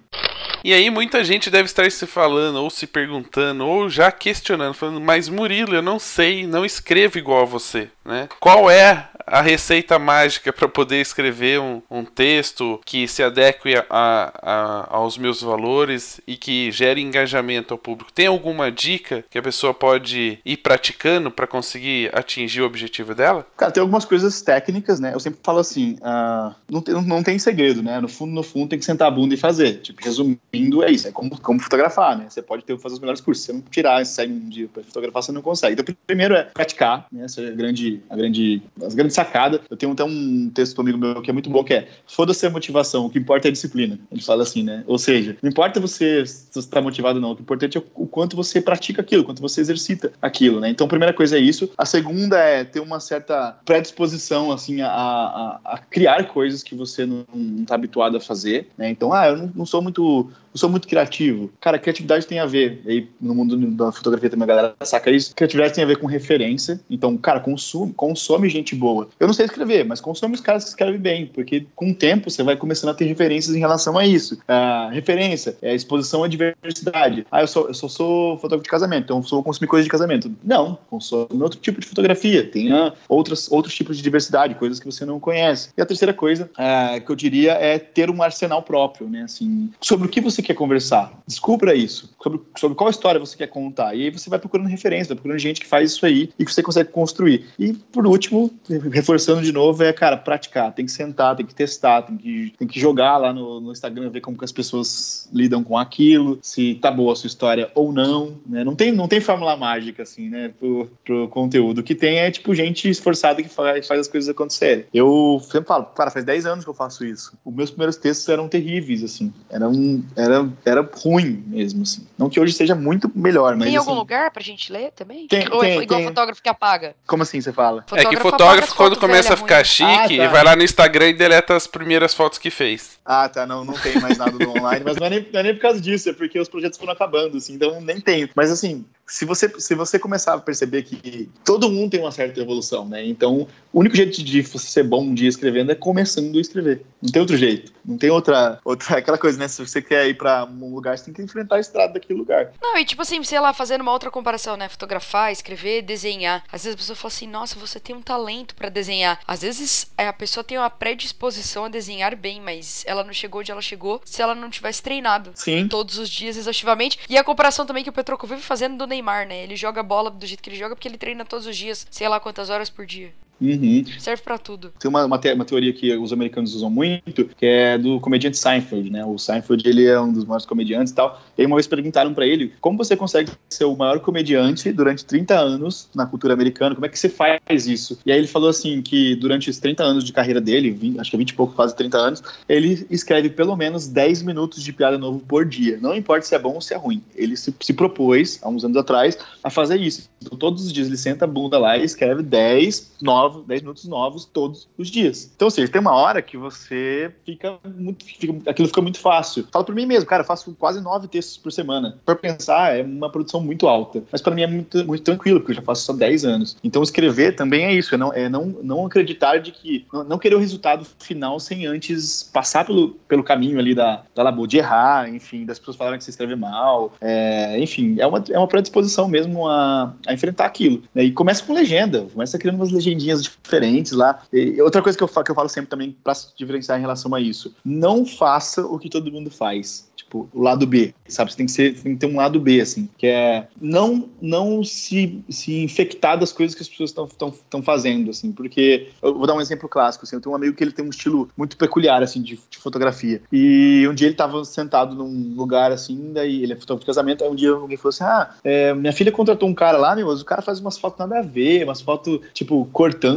E aí muita gente deve estar se falando, ou se perguntando, ou já questionando, falando, mas Murilo, eu não sei, não escrevo igual a você, né? Qual é a receita mágica para poder escrever um, um, texto que se adeque a, a, aos meus valores e que gere engajamento ao público? Tem alguma dica que a pessoa pode ir praticando para conseguir atingir o objetivo dela? Cara, tem algumas coisas técnicas, né? Eu sempre falo assim, uh, não, tem, não tem segredo, né? No fundo, no fundo, tem que sentar a bunda e fazer. Tipo, resumindo, é isso. É como, como fotografar, né? Você pode ter, fazer os melhores cursos. Se você não tirar, segue um dia para fotografar, você não consegue. Então, primeiro é praticar, né? Essa é a grande, a grande, as grandes sacada. Eu tenho até um texto amigo meu que é muito bom, que é foda-se a motivação, o que importa é a disciplina. Ele fala assim, né? Ou seja, não importa você se você está motivado ou não, o que é importante é o quanto você pratica aquilo, o quanto você exercita aquilo, né? Então, a primeira coisa é isso. A segunda é ter uma certa predisposição, assim, a, a, a criar coisas que você não está habituado a fazer, né? Então, ah, eu não, não sou muito eu sou muito criativo. Cara, criatividade tem a ver, aí no mundo da fotografia também a galera saca isso, criatividade tem a ver com referência. Então, cara, consome, consome gente boa. Eu não sei escrever, mas consome os caras que escrevem bem, porque com o tempo você vai começando a ter referências em relação a isso. Uh, referência, é exposição à diversidade. Ah, eu, sou, eu só sou fotógrafo de casamento, então sou consumir coisas de casamento. Não, consome outro tipo de fotografia, tenha outras, outros tipos de diversidade, coisas que você não conhece. E a terceira coisa uh, que eu diria é ter um arsenal próprio, né? Assim, sobre o que você quer conversar. Descubra isso. Sobre, sobre qual história você quer contar. E aí você vai procurando referência, vai procurando gente que faz isso aí e que você consegue construir. E por último, reforçando de novo, é, cara, praticar. Tem que sentar, tem que testar, tem que, tem que jogar lá no, no Instagram, ver como que as pessoas lidam com aquilo, se tá boa a sua história ou não. Né? Não, tem, não tem fórmula mágica, assim, né, pro, pro conteúdo. O que tem é, tipo, gente esforçada que faz, faz as coisas acontecerem. Eu sempre falo, cara, faz 10 anos que eu faço isso. Os meus primeiros textos eram terríveis, assim. Eram, eram era, era ruim mesmo, assim. Não que hoje seja muito melhor, mas. Tem algum assim, lugar pra gente ler também? Tem- Ou é tem- igual tem. fotógrafo que apaga? Como assim você fala? É que fotógrafo, quando começa a velhas ficar ruins. chique, Ah, tá. vai lá no Instagram e deleta as primeiras fotos que fez. Ah, tá, não, não tem mais nada do online, mas não é, nem, não é nem por causa disso, é porque os projetos foram acabando, assim, então nem tem. Mas assim, se você, se você começar a perceber que todo mundo tem uma certa evolução, né? Então, o único jeito de você ser bom um dia escrevendo é começando a escrever. Não tem outro jeito. Não tem outra, outra aquela coisa, né? Se você quer ir pra um lugar, você tem que enfrentar a estrada daquele lugar. Não, e tipo assim, sei lá, fazendo uma outra comparação, né? Fotografar, escrever, desenhar. Às vezes a pessoa fala assim, nossa, você tem um talento pra desenhar. Às vezes é, a pessoa tem uma predisposição a desenhar bem, mas ela não chegou onde ela chegou se ela não tivesse treinado. Sim. Todos os dias, exaustivamente. E a comparação também que o Petroco vive fazendo do Neymar, né? Ele joga bola do jeito que ele joga porque ele treina todos os dias, sei lá quantas horas por dia. Uhum. Serve pra tudo. Tem uma, uma, te- uma teoria que os americanos usam muito, que é do comediante Seinfeld, né? O Seinfeld, ele é um dos maiores comediantes e tal. E aí uma vez perguntaram pra ele, como você consegue ser o maior comediante durante 30 anos na cultura americana? Como é que você faz isso? E aí ele falou assim, que durante esses 30 anos de carreira dele, 20, acho que é 20 e pouco, quase 30 anos, ele escreve pelo menos 10 minutos de piada novo por dia. Não importa se é bom ou se é ruim. Ele se, se propôs, há uns anos atrás, a fazer isso. Então, todos os dias ele senta a bunda lá e escreve 10 novos, 10 minutos novos todos os dias. Então, ou seja, tem uma hora que você fica muito. fica- aquilo fica muito fácil. Falo por mim mesmo, cara, eu faço quase nove textos por semana. Pra pensar, é uma produção muito alta. Mas pra mim é muito, muito tranquilo, porque eu já faço só 10 anos. Então, escrever também é isso, é não, é não, não acreditar de que. Não, não querer o resultado final sem antes passar pelo, pelo caminho ali da, da labor, de errar, enfim, das pessoas falarem que você escreve mal. É, enfim, é uma, é uma predisposição mesmo a, a enfrentar aquilo. né? E começa com legenda, começa criando umas legendinhas diferentes lá. E outra coisa que eu, fa- que eu falo sempre também pra se diferenciar em relação a isso: não faça o que todo mundo faz. Tipo, o lado B, sabe? Você tem que, ser, tem que ter um lado B, assim, que é não, não se, se infectar das coisas que as pessoas estão fazendo, assim, porque eu vou dar um exemplo clássico, assim, eu tenho um amigo que ele tem um estilo muito peculiar, assim, de, de fotografia, e um dia ele tava sentado num lugar, assim, daí ele é fotógrafo de casamento, aí um dia alguém falou assim, ah, é, minha filha contratou um cara lá, meu, mas o cara faz umas fotos nada a ver, umas fotos, tipo, cortando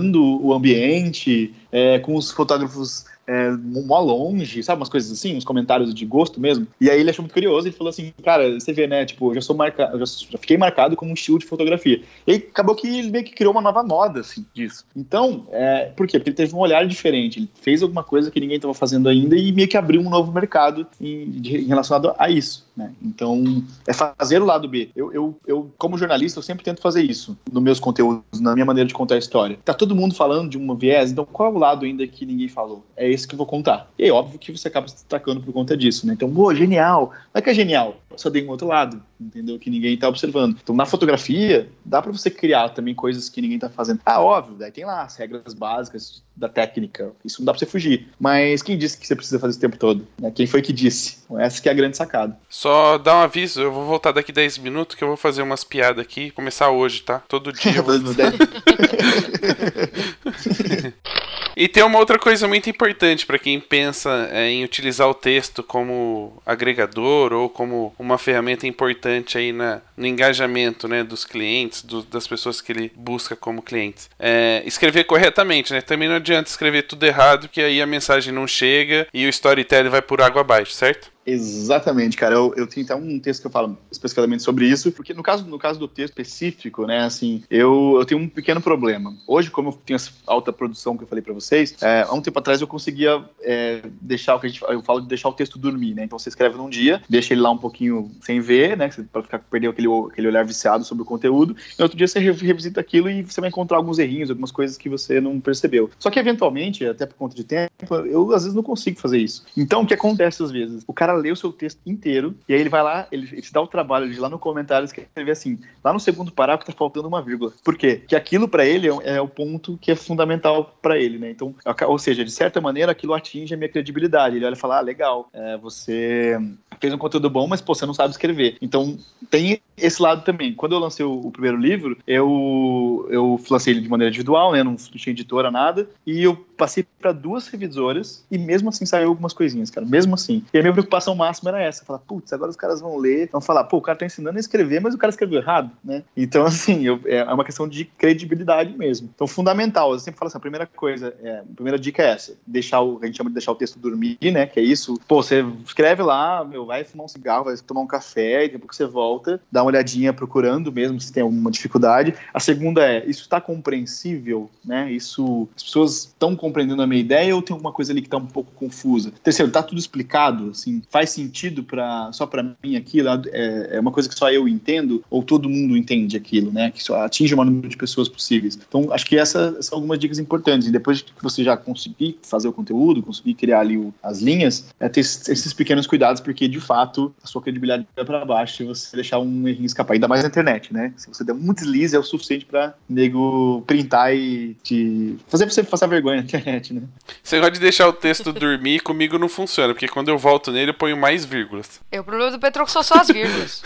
o ambiente, é, com os fotógrafos é, mó longe, sabe? Umas coisas assim, uns comentários de gosto mesmo. E aí ele achou muito curioso e falou assim: Cara, você vê, né? Tipo, eu já sou marcado, já, já fiquei marcado como um estilo de fotografia. E acabou que ele meio que criou uma nova moda, assim, disso. Então, é, por quê? Porque ele teve um olhar diferente. Ele fez alguma coisa que ninguém estava fazendo ainda e meio que abriu um novo mercado em, de, relacionado a isso, né? Então, é fazer o lado B. Eu, eu, eu, como jornalista, eu sempre tento fazer isso nos meus conteúdos, na minha maneira de contar a história. Tá todo mundo falando de uma viés, então qual é o lado ainda que ninguém falou? É esse que eu vou contar. E é óbvio que você acaba se destacando por conta disso, né? Então, pô, genial. Não é que é genial, só dei um outro lado, entendeu? Que ninguém tá observando. Então, na fotografia, dá para você criar também coisas que ninguém tá fazendo. Ah, óbvio, daí tem lá as regras básicas da técnica. Isso não dá pra você fugir. Mas quem disse que você precisa fazer o tempo todo? Né? Quem foi que disse? Então, essa que é a grande sacada. Só dá um aviso, eu vou voltar daqui 10 minutos que eu vou fazer umas piadas aqui. Começar hoje, tá? Todo dia. eu vou- E tem uma outra coisa muito importante para quem pensa é, em utilizar o texto como agregador ou como uma ferramenta importante aí na, no engajamento né, dos clientes, do- das pessoas que ele busca como clientes. É, escrever corretamente, né? Também não adianta escrever tudo errado, que aí a mensagem não chega e o storytelling vai por água abaixo, certo? Exatamente, cara. Eu, eu tenho até um texto que eu falo especificamente sobre isso, porque no caso, no caso do texto específico, né, assim, eu, eu tenho um pequeno problema. Hoje, como eu tenho essa alta produção que eu falei pra vocês, é, há um tempo atrás eu conseguia é, deixar o que a gente eu falo de deixar o texto dormir, né? Então você escreve num dia, deixa ele lá um pouquinho sem ver, né? Pra ficar perder aquele, aquele olhar viciado sobre o conteúdo. E outro dia você re- revisita aquilo e você vai encontrar alguns errinhos, algumas coisas que você não percebeu. Só que eventualmente, até por conta de tempo, eu às vezes não consigo fazer isso. Então o que acontece às vezes? O cara lê o seu texto inteiro e aí ele vai lá, ele, ele dá o trabalho de lá no comentário escrever assim, lá no segundo parágrafo tá faltando uma vírgula. Por quê? Porque aquilo pra ele é, é o ponto que é fundamental pra ele, né? Então, ou seja, de certa maneira aquilo atinge a minha credibilidade. Ele olha e fala: "Ah, legal, é, você fez um conteúdo bom, mas pô, você não sabe escrever". Então, tem esse lado também. Quando eu lancei o, o primeiro livro, eu eu lancei ele de maneira individual, né? Não tinha editora nada, e eu passei pra duas revisoras e mesmo assim saiu algumas coisinhas, cara. Mesmo assim. E a minha preocupação preocupação máxima era essa. Falar, putz, agora os caras vão ler, vão falar, pô, o cara tá ensinando a escrever, mas o cara escreveu errado, né? Então, assim, eu, é uma questão de credibilidade mesmo. Então, fundamental. Eu sempre falo assim, a primeira coisa, é, a primeira dica é essa, deixar o, a gente chama de deixar o texto dormir, né? Que é isso. Pô, você escreve lá, meu, vai fumar um cigarro, vai tomar um café, e depois você volta, dá uma olhadinha procurando mesmo se tem alguma dificuldade. A segunda é, isso está compreensível, né? Isso, as pessoas estão compreendendo a minha ideia ou tem alguma coisa ali que está um pouco confusa? Terceiro, tá tudo explicado, assim, faz sentido para só para mim aquilo? É, é, uma coisa que só eu entendo ou todo mundo entende aquilo, né? Que só atinge o maior número de pessoas possíveis. Então, acho que essas são algumas dicas importantes. E depois que você já conseguir fazer o conteúdo, conseguir criar ali o, as linhas, é ter esses pequenos cuidados, porque de fato a sua credibilidade vai para baixo se você deixar um errinho escapar, ainda mais na internet, né? Se você der um deslize, é o suficiente para nego printar e te fazer você passar vergonha na internet, né? Você gosta de deixar o texto dormir, comigo não funciona, porque quando eu volto nele ponho mais vírgulas. É, o problema do Petro são só as vírgulas.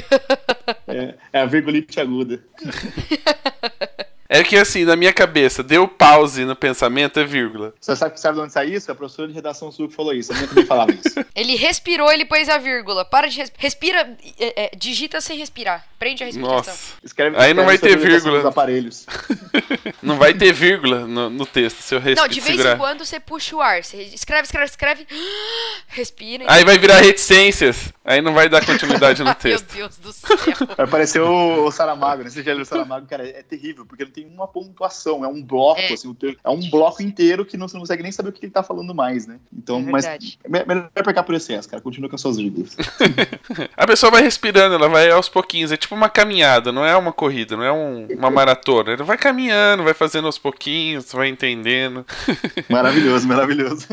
é, é a vírgulite aguda. É que assim, na minha cabeça, deu pause no pensamento, é vírgula. Você sabe, sabe de onde sai isso? A professora de redação que falou isso. A minha também falava isso. Ele respirou, ele pôs a vírgula. Para de res... respira, é, é, digita sem respirar. Prende a respiração. Nossa. Escreve, Aí não vai ter vírgula. Dos aparelhos. não vai ter vírgula no, no texto, se eu Não, de vez em quando você puxa o ar. Você escreve, escreve, escreve. Respira. Aí vai virar reticências. Aí não vai dar continuidade no texto. Meu Deus do céu. Vai parecer o, o Saramago, né? Você já leu o Saramago, cara, é terrível, porque ele tem uma pontuação, é um bloco, é. assim, é um bloco inteiro que não, você não consegue nem saber o que ele tá falando mais, né? Então, é mas melhor pegar por excesso, cara, continua com as suas vírgulas. a pessoa vai respirando, ela vai aos pouquinhos, é tipo uma caminhada, não é uma corrida, não é um, uma maratona, ela vai caminhando, vai fazendo aos pouquinhos, vai entendendo. maravilhoso, maravilhoso.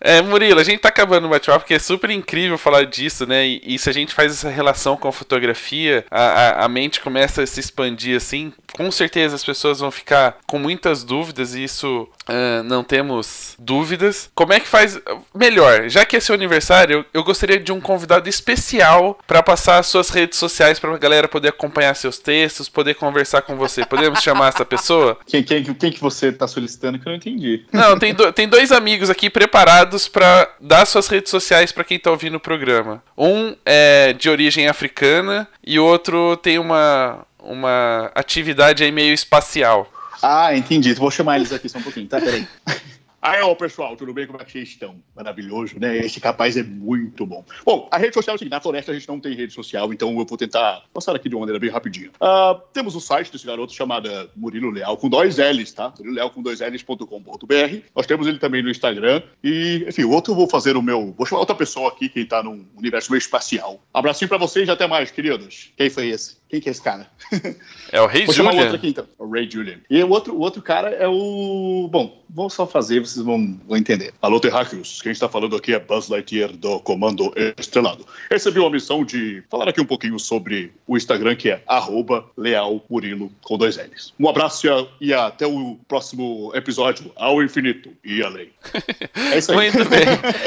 É, Murilo, a gente tá acabando o bate-papo porque é super incrível falar disso, né? E, e, se a gente faz essa relação com a fotografia, a, a, a, mente começa a se expandir assim. Com certeza as pessoas vão ficar com muitas dúvidas e isso uh, não temos dúvidas. Como é que faz? Melhor, já que é seu aniversário, eu, eu gostaria de um convidado especial para passar as suas redes sociais para a galera poder acompanhar seus textos, poder conversar com você. Podemos chamar essa pessoa? Quem, quem, quem que você tá solicitando que eu não entendi? Não, tem, do, tem dois amigos aqui preparados para dar suas redes sociais para quem está ouvindo o programa. Um é de origem africana e o outro tem uma, uma atividade aí meio espacial. Ah, entendi. Vou chamar eles aqui só um pouquinho, tá? Peraí. Aí, ó, pessoal, tudo bem? Como é que vocês estão? Maravilhoso, né? Esse capaz é muito bom. Bom, a rede social é o seguinte: na floresta a gente não tem rede social, então eu vou tentar passar aqui de uma maneira bem rapidinha. Uh, temos o site desse garoto chamado Murilo Leal, com dois L's, tá? Murilo Leal com dois L's.com.br. Nós temos ele também no Instagram. E, enfim, o outro eu vou fazer o meu. Vou chamar outra pessoa aqui que tá num universo meio espacial. Abracinho pra vocês e até mais, queridos. Quem foi esse? Quem que é esse cara? É o Rei Vou Julian. chamar outro aqui, então. O Ray Julian. E o outro, o outro cara é o... Bom, vou só fazer, vocês vão, vão entender. Alô, terráqueos. Quem está falando aqui é Buzz Lightyear do Comando Estrelado. Recebi uma missão de falar aqui um pouquinho sobre o Instagram, que é arroba Leal Murilo, com dois L's. Um abraço e, a, e até o próximo episódio, ao infinito e além. É isso aí. Muito bem.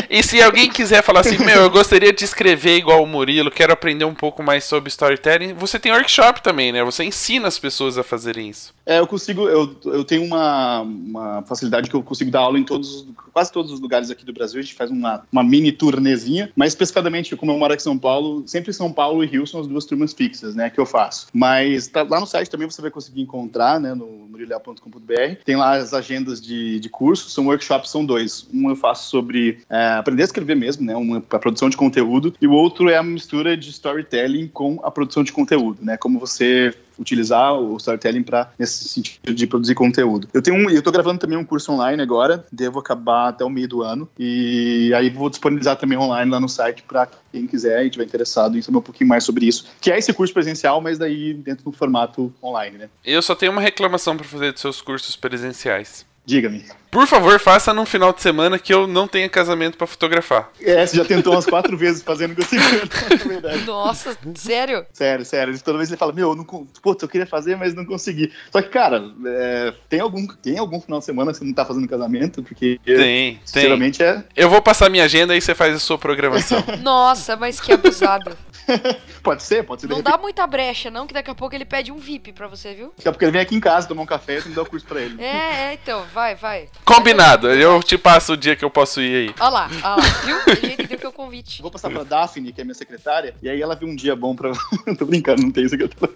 E se alguém quiser falar assim, meu, eu gostaria de escrever igual o Murilo, quero aprender um pouco mais sobre storytelling, você tem workshop também, né? Você ensina as pessoas a fazerem isso. É, eu consigo, eu, eu tenho uma, uma facilidade que eu consigo dar aula em todos, quase todos os lugares aqui do Brasil. A gente faz uma, uma mini turnezinha, mas especificamente, como eu moro aqui em São Paulo, sempre São Paulo e Rio são as duas turmas fixas, né, que eu faço. Mas tá, lá no site também você vai conseguir encontrar, né, no murilhal.com.br. Tem lá as agendas de, de cursos, são workshops, são dois. Um eu faço sobre é, aprender a escrever mesmo, né, uma a produção de conteúdo, e o outro é a mistura de storytelling com a produção de conteúdo, né, como você utilizar o storytelling para nesse sentido de produzir conteúdo. Eu tenho um, eu tô gravando também um curso online agora, devo acabar até o meio do ano e aí vou disponibilizar também online lá no site para quem quiser e tiver interessado em saber um pouquinho mais sobre isso, que é esse curso presencial, mas daí dentro do formato online, né? Eu só tenho uma reclamação para fazer dos seus cursos presenciais. Diga-me. Por favor, faça num final de semana que eu não tenha casamento para fotografar. É, você já tentou umas quatro vezes fazendo com é verdade. Nossa, sério? Sério, sério. Toda vez ele fala, meu, eu não, putz, eu queria fazer, mas não consegui. Só que, cara, é, tem, algum, tem algum final de semana que você não tá fazendo casamento? Porque tem, geralmente tem. é. Eu vou passar minha agenda e você faz a sua programação. Nossa, mas que abusado. Pode ser, pode ser. Não repente. dá muita brecha, não, que daqui a pouco ele pede um VIP pra você, viu? Daqui a pouco ele vem aqui em casa tomar um café e você me dá o curso pra ele. É, é, então, vai, vai. Combinado, eu te passo o dia que eu posso ir aí. Olha lá, olha lá, viu? Ele entendeu que é o convite. Vou passar pra Daphne, que é minha secretária, e aí ela viu um dia bom pra. Tô brincando, não tem secretária.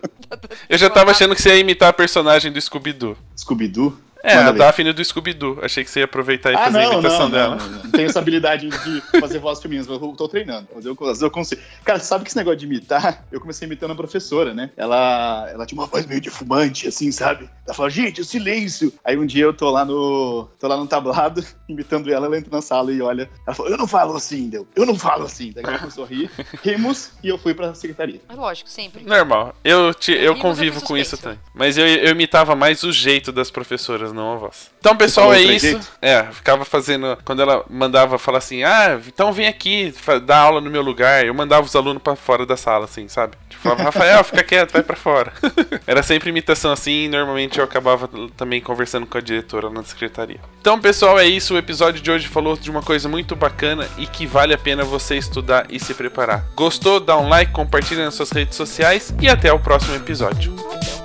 Eu já tava achando que você ia imitar a personagem do Scooby-Doo. Scooby-Doo? É, Manda a. Daphne do Scooby-Doo. Achei que você ia aproveitar e Ah, fazer a não, imitação não, dela. não, não. Não tenho essa habilidade de fazer voz femininas, mas eu tô treinando. Mas eu, eu consigo. Cara, sabe que esse negócio de imitar, eu comecei imitando a professora, né? Ela, ela tinha uma voz meio de fumante, assim, sabe? Ela falou, gente, o silêncio. Aí um dia eu tô lá no. tô lá no tablado, imitando ela, ela entra na sala e olha. Ela falou, eu não falo assim, deu. Eu não falo assim. Daí ela começou a rir, rimos e eu fui pra secretaria. É lógico, sempre. Normal. Eu, te, eu Rimos convivo é com isso também. Mas eu, eu imitava mais o jeito das professoras, não a voz. Então, pessoal, falou é isso. É, ficava fazendo. Quando ela mandava falar assim, ah, então vem aqui dar aula no meu lugar. Eu mandava os alunos pra fora da sala, assim, sabe? Tipo, falava, Rafael, fica quieto, vai pra fora. Era sempre imitação assim e normalmente eu acabava também conversando com a diretora na secretaria. Então, pessoal, é isso. O episódio de hoje falou de uma coisa muito bacana e que vale a pena você estudar e se preparar. Gostou? Dá um like, compartilha nas suas redes sociais e até o próximo episódio. Até.